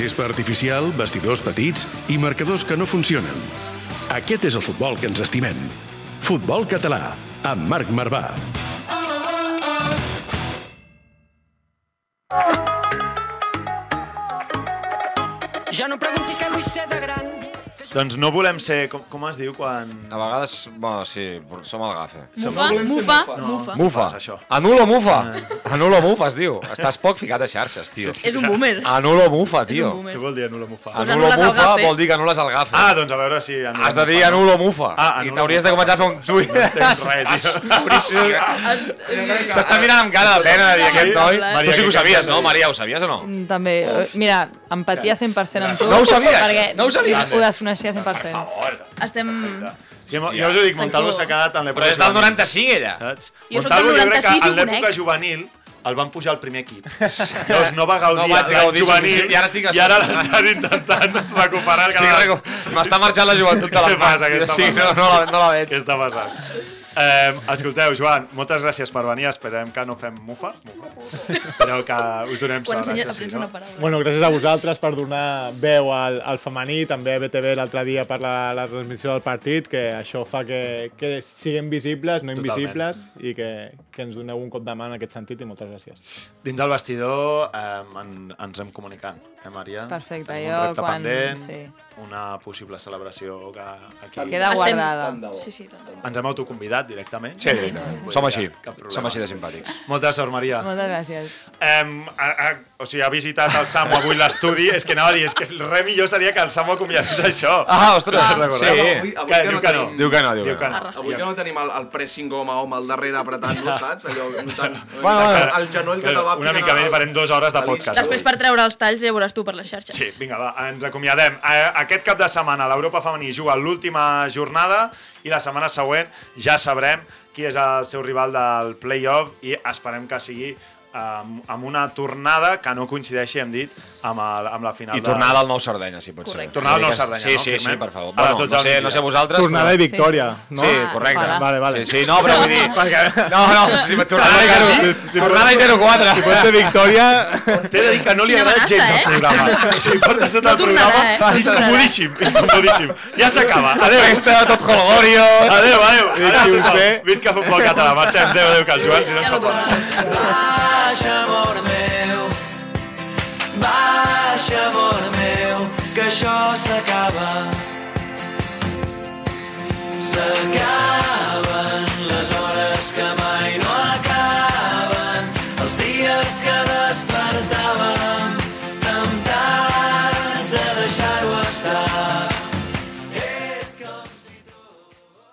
Gespa artificial, vestidors petits i marcadors que no funcionen. Aquest és el futbol que ens estimem. Futbol català, amb Marc Marvà. Ja no preguntis què vull ser de gran. Doncs no volem ser... Com, com es diu quan... A vegades, bueno, sí, som el gafe. Mufa, mufa, mufa. Mufa. Això. Anulo mufa. Anulo mufa, es diu. Estàs poc ficat a xarxes, tio. És un boomer. Anulo mufa, tio. Què vol dir anul·la mufa? Pues Anulo mufa vol dir que anules el gafe. Ah, doncs a veure si... anul·la Has de dir mufa, no? anulo mufa. Ah, I anulo t'hauries de mufa. començar a fer un tuit. No entenc res, tio. Boníssim. T'està mirant amb cara de pena de dir Sí? aquest noi. Tu sí que ho sabies, no? Maria? Ho sabies o no? Mm, També, mira, empatia 100% amb tu. No ho sabies? Perquè No ho sabies? Ho desconeixia 100%. Estem... Sí, jo us ho dic, Montalvo s'ha quedat en l'època Però és del juvenil, 95, ella. Saps? Jo Montalvo jo crec que 96 i en l'època juvenil el van pujar al primer equip. Llavors no va gaudir No l'any gaudir juvenil i ara estic i ara l'estan intentant recuperar. Sí, reco- M'està marxant la joventut de les mans. passa? Sí, no, no, la, no la veig. Què està passant? Eh, escolteu, Joan, moltes gràcies per venir. Esperem que no fem mufa, mufa però que us donem sort. ensenya, Gràcies, sí, aprens no? una paraula. Bueno, gràcies a vosaltres per donar veu al, al femení, també a BTV l'altre dia per la, la transmissió del partit, que això fa que, que siguem visibles, no Totalment. invisibles, i que, que ens doneu un cop de mà en aquest sentit, i moltes gràcies. Dins del vestidor eh, en, ens hem comunicant, eh, Maria? Perfecte, Tenim jo un repte quan- pendent, sí. una possible celebració que aquí... Queda guardada. Sí, sí, tant. Ens hem autoconvidat directament. Sí, som així. Cap problema. Som així de simpàtics. Molta sort, Maria. Moltes gràcies. Um, a, a, o sigui, ha visitat el Samu avui l'estudi, és que anava a dir, és que res millor seria que el Samu acomiadés això. Ah, ostres, Recordeu? sí. Avui- avui Que, que diu no que no. tenim. Diu que no, diu Diu que que no. no. Avui que no tenim el, el pressing home home al darrere apretant-lo, saps? Allò, notant, Bueno, notant el genoll que te va Una mica més, farem dues hores de podcast. Després per treure els talls ja veuràs tu per les xarxes. Sí, vinga, va, ens acomiadem. Eh, Aquest cap de setmana l'Europa femení juga l'última jornada i la setmana següent ja sabrem qui és el seu rival del play-off i esperem que sigui amb, amb una tornada que no coincideixi, hem dit, amb, el, amb la final I tornada al Nou Sardenya, si pot ser. Correcte. Tornada al Nou Sardenya, sí, no? Sí, sí, per favor. Bueno, 12 no, sé, no sé vosaltres, Tornada i però... victòria, no? Sí, correcte. Vale. Vale, vale. Sí, sí, no, però vull dir... Perquè... No, no, sí, tornada i Perquè 0, si- tornada i 0-4. Si pot ser victòria... T'he de dir que no li agrada gens el eh? programa. O sigui, porta tot el programa eh? Incomodíssim, incomodíssim. Ja s'acaba. Adéu. Festa, tot holgorio... Adéu, adéu. Sí. Visca futbol català. Marxem. Adéu, adéu, que el Joan, si no ens fa fora. Baixa, amor meu, baixa, amor meu, que això s'acaba. S'acaba.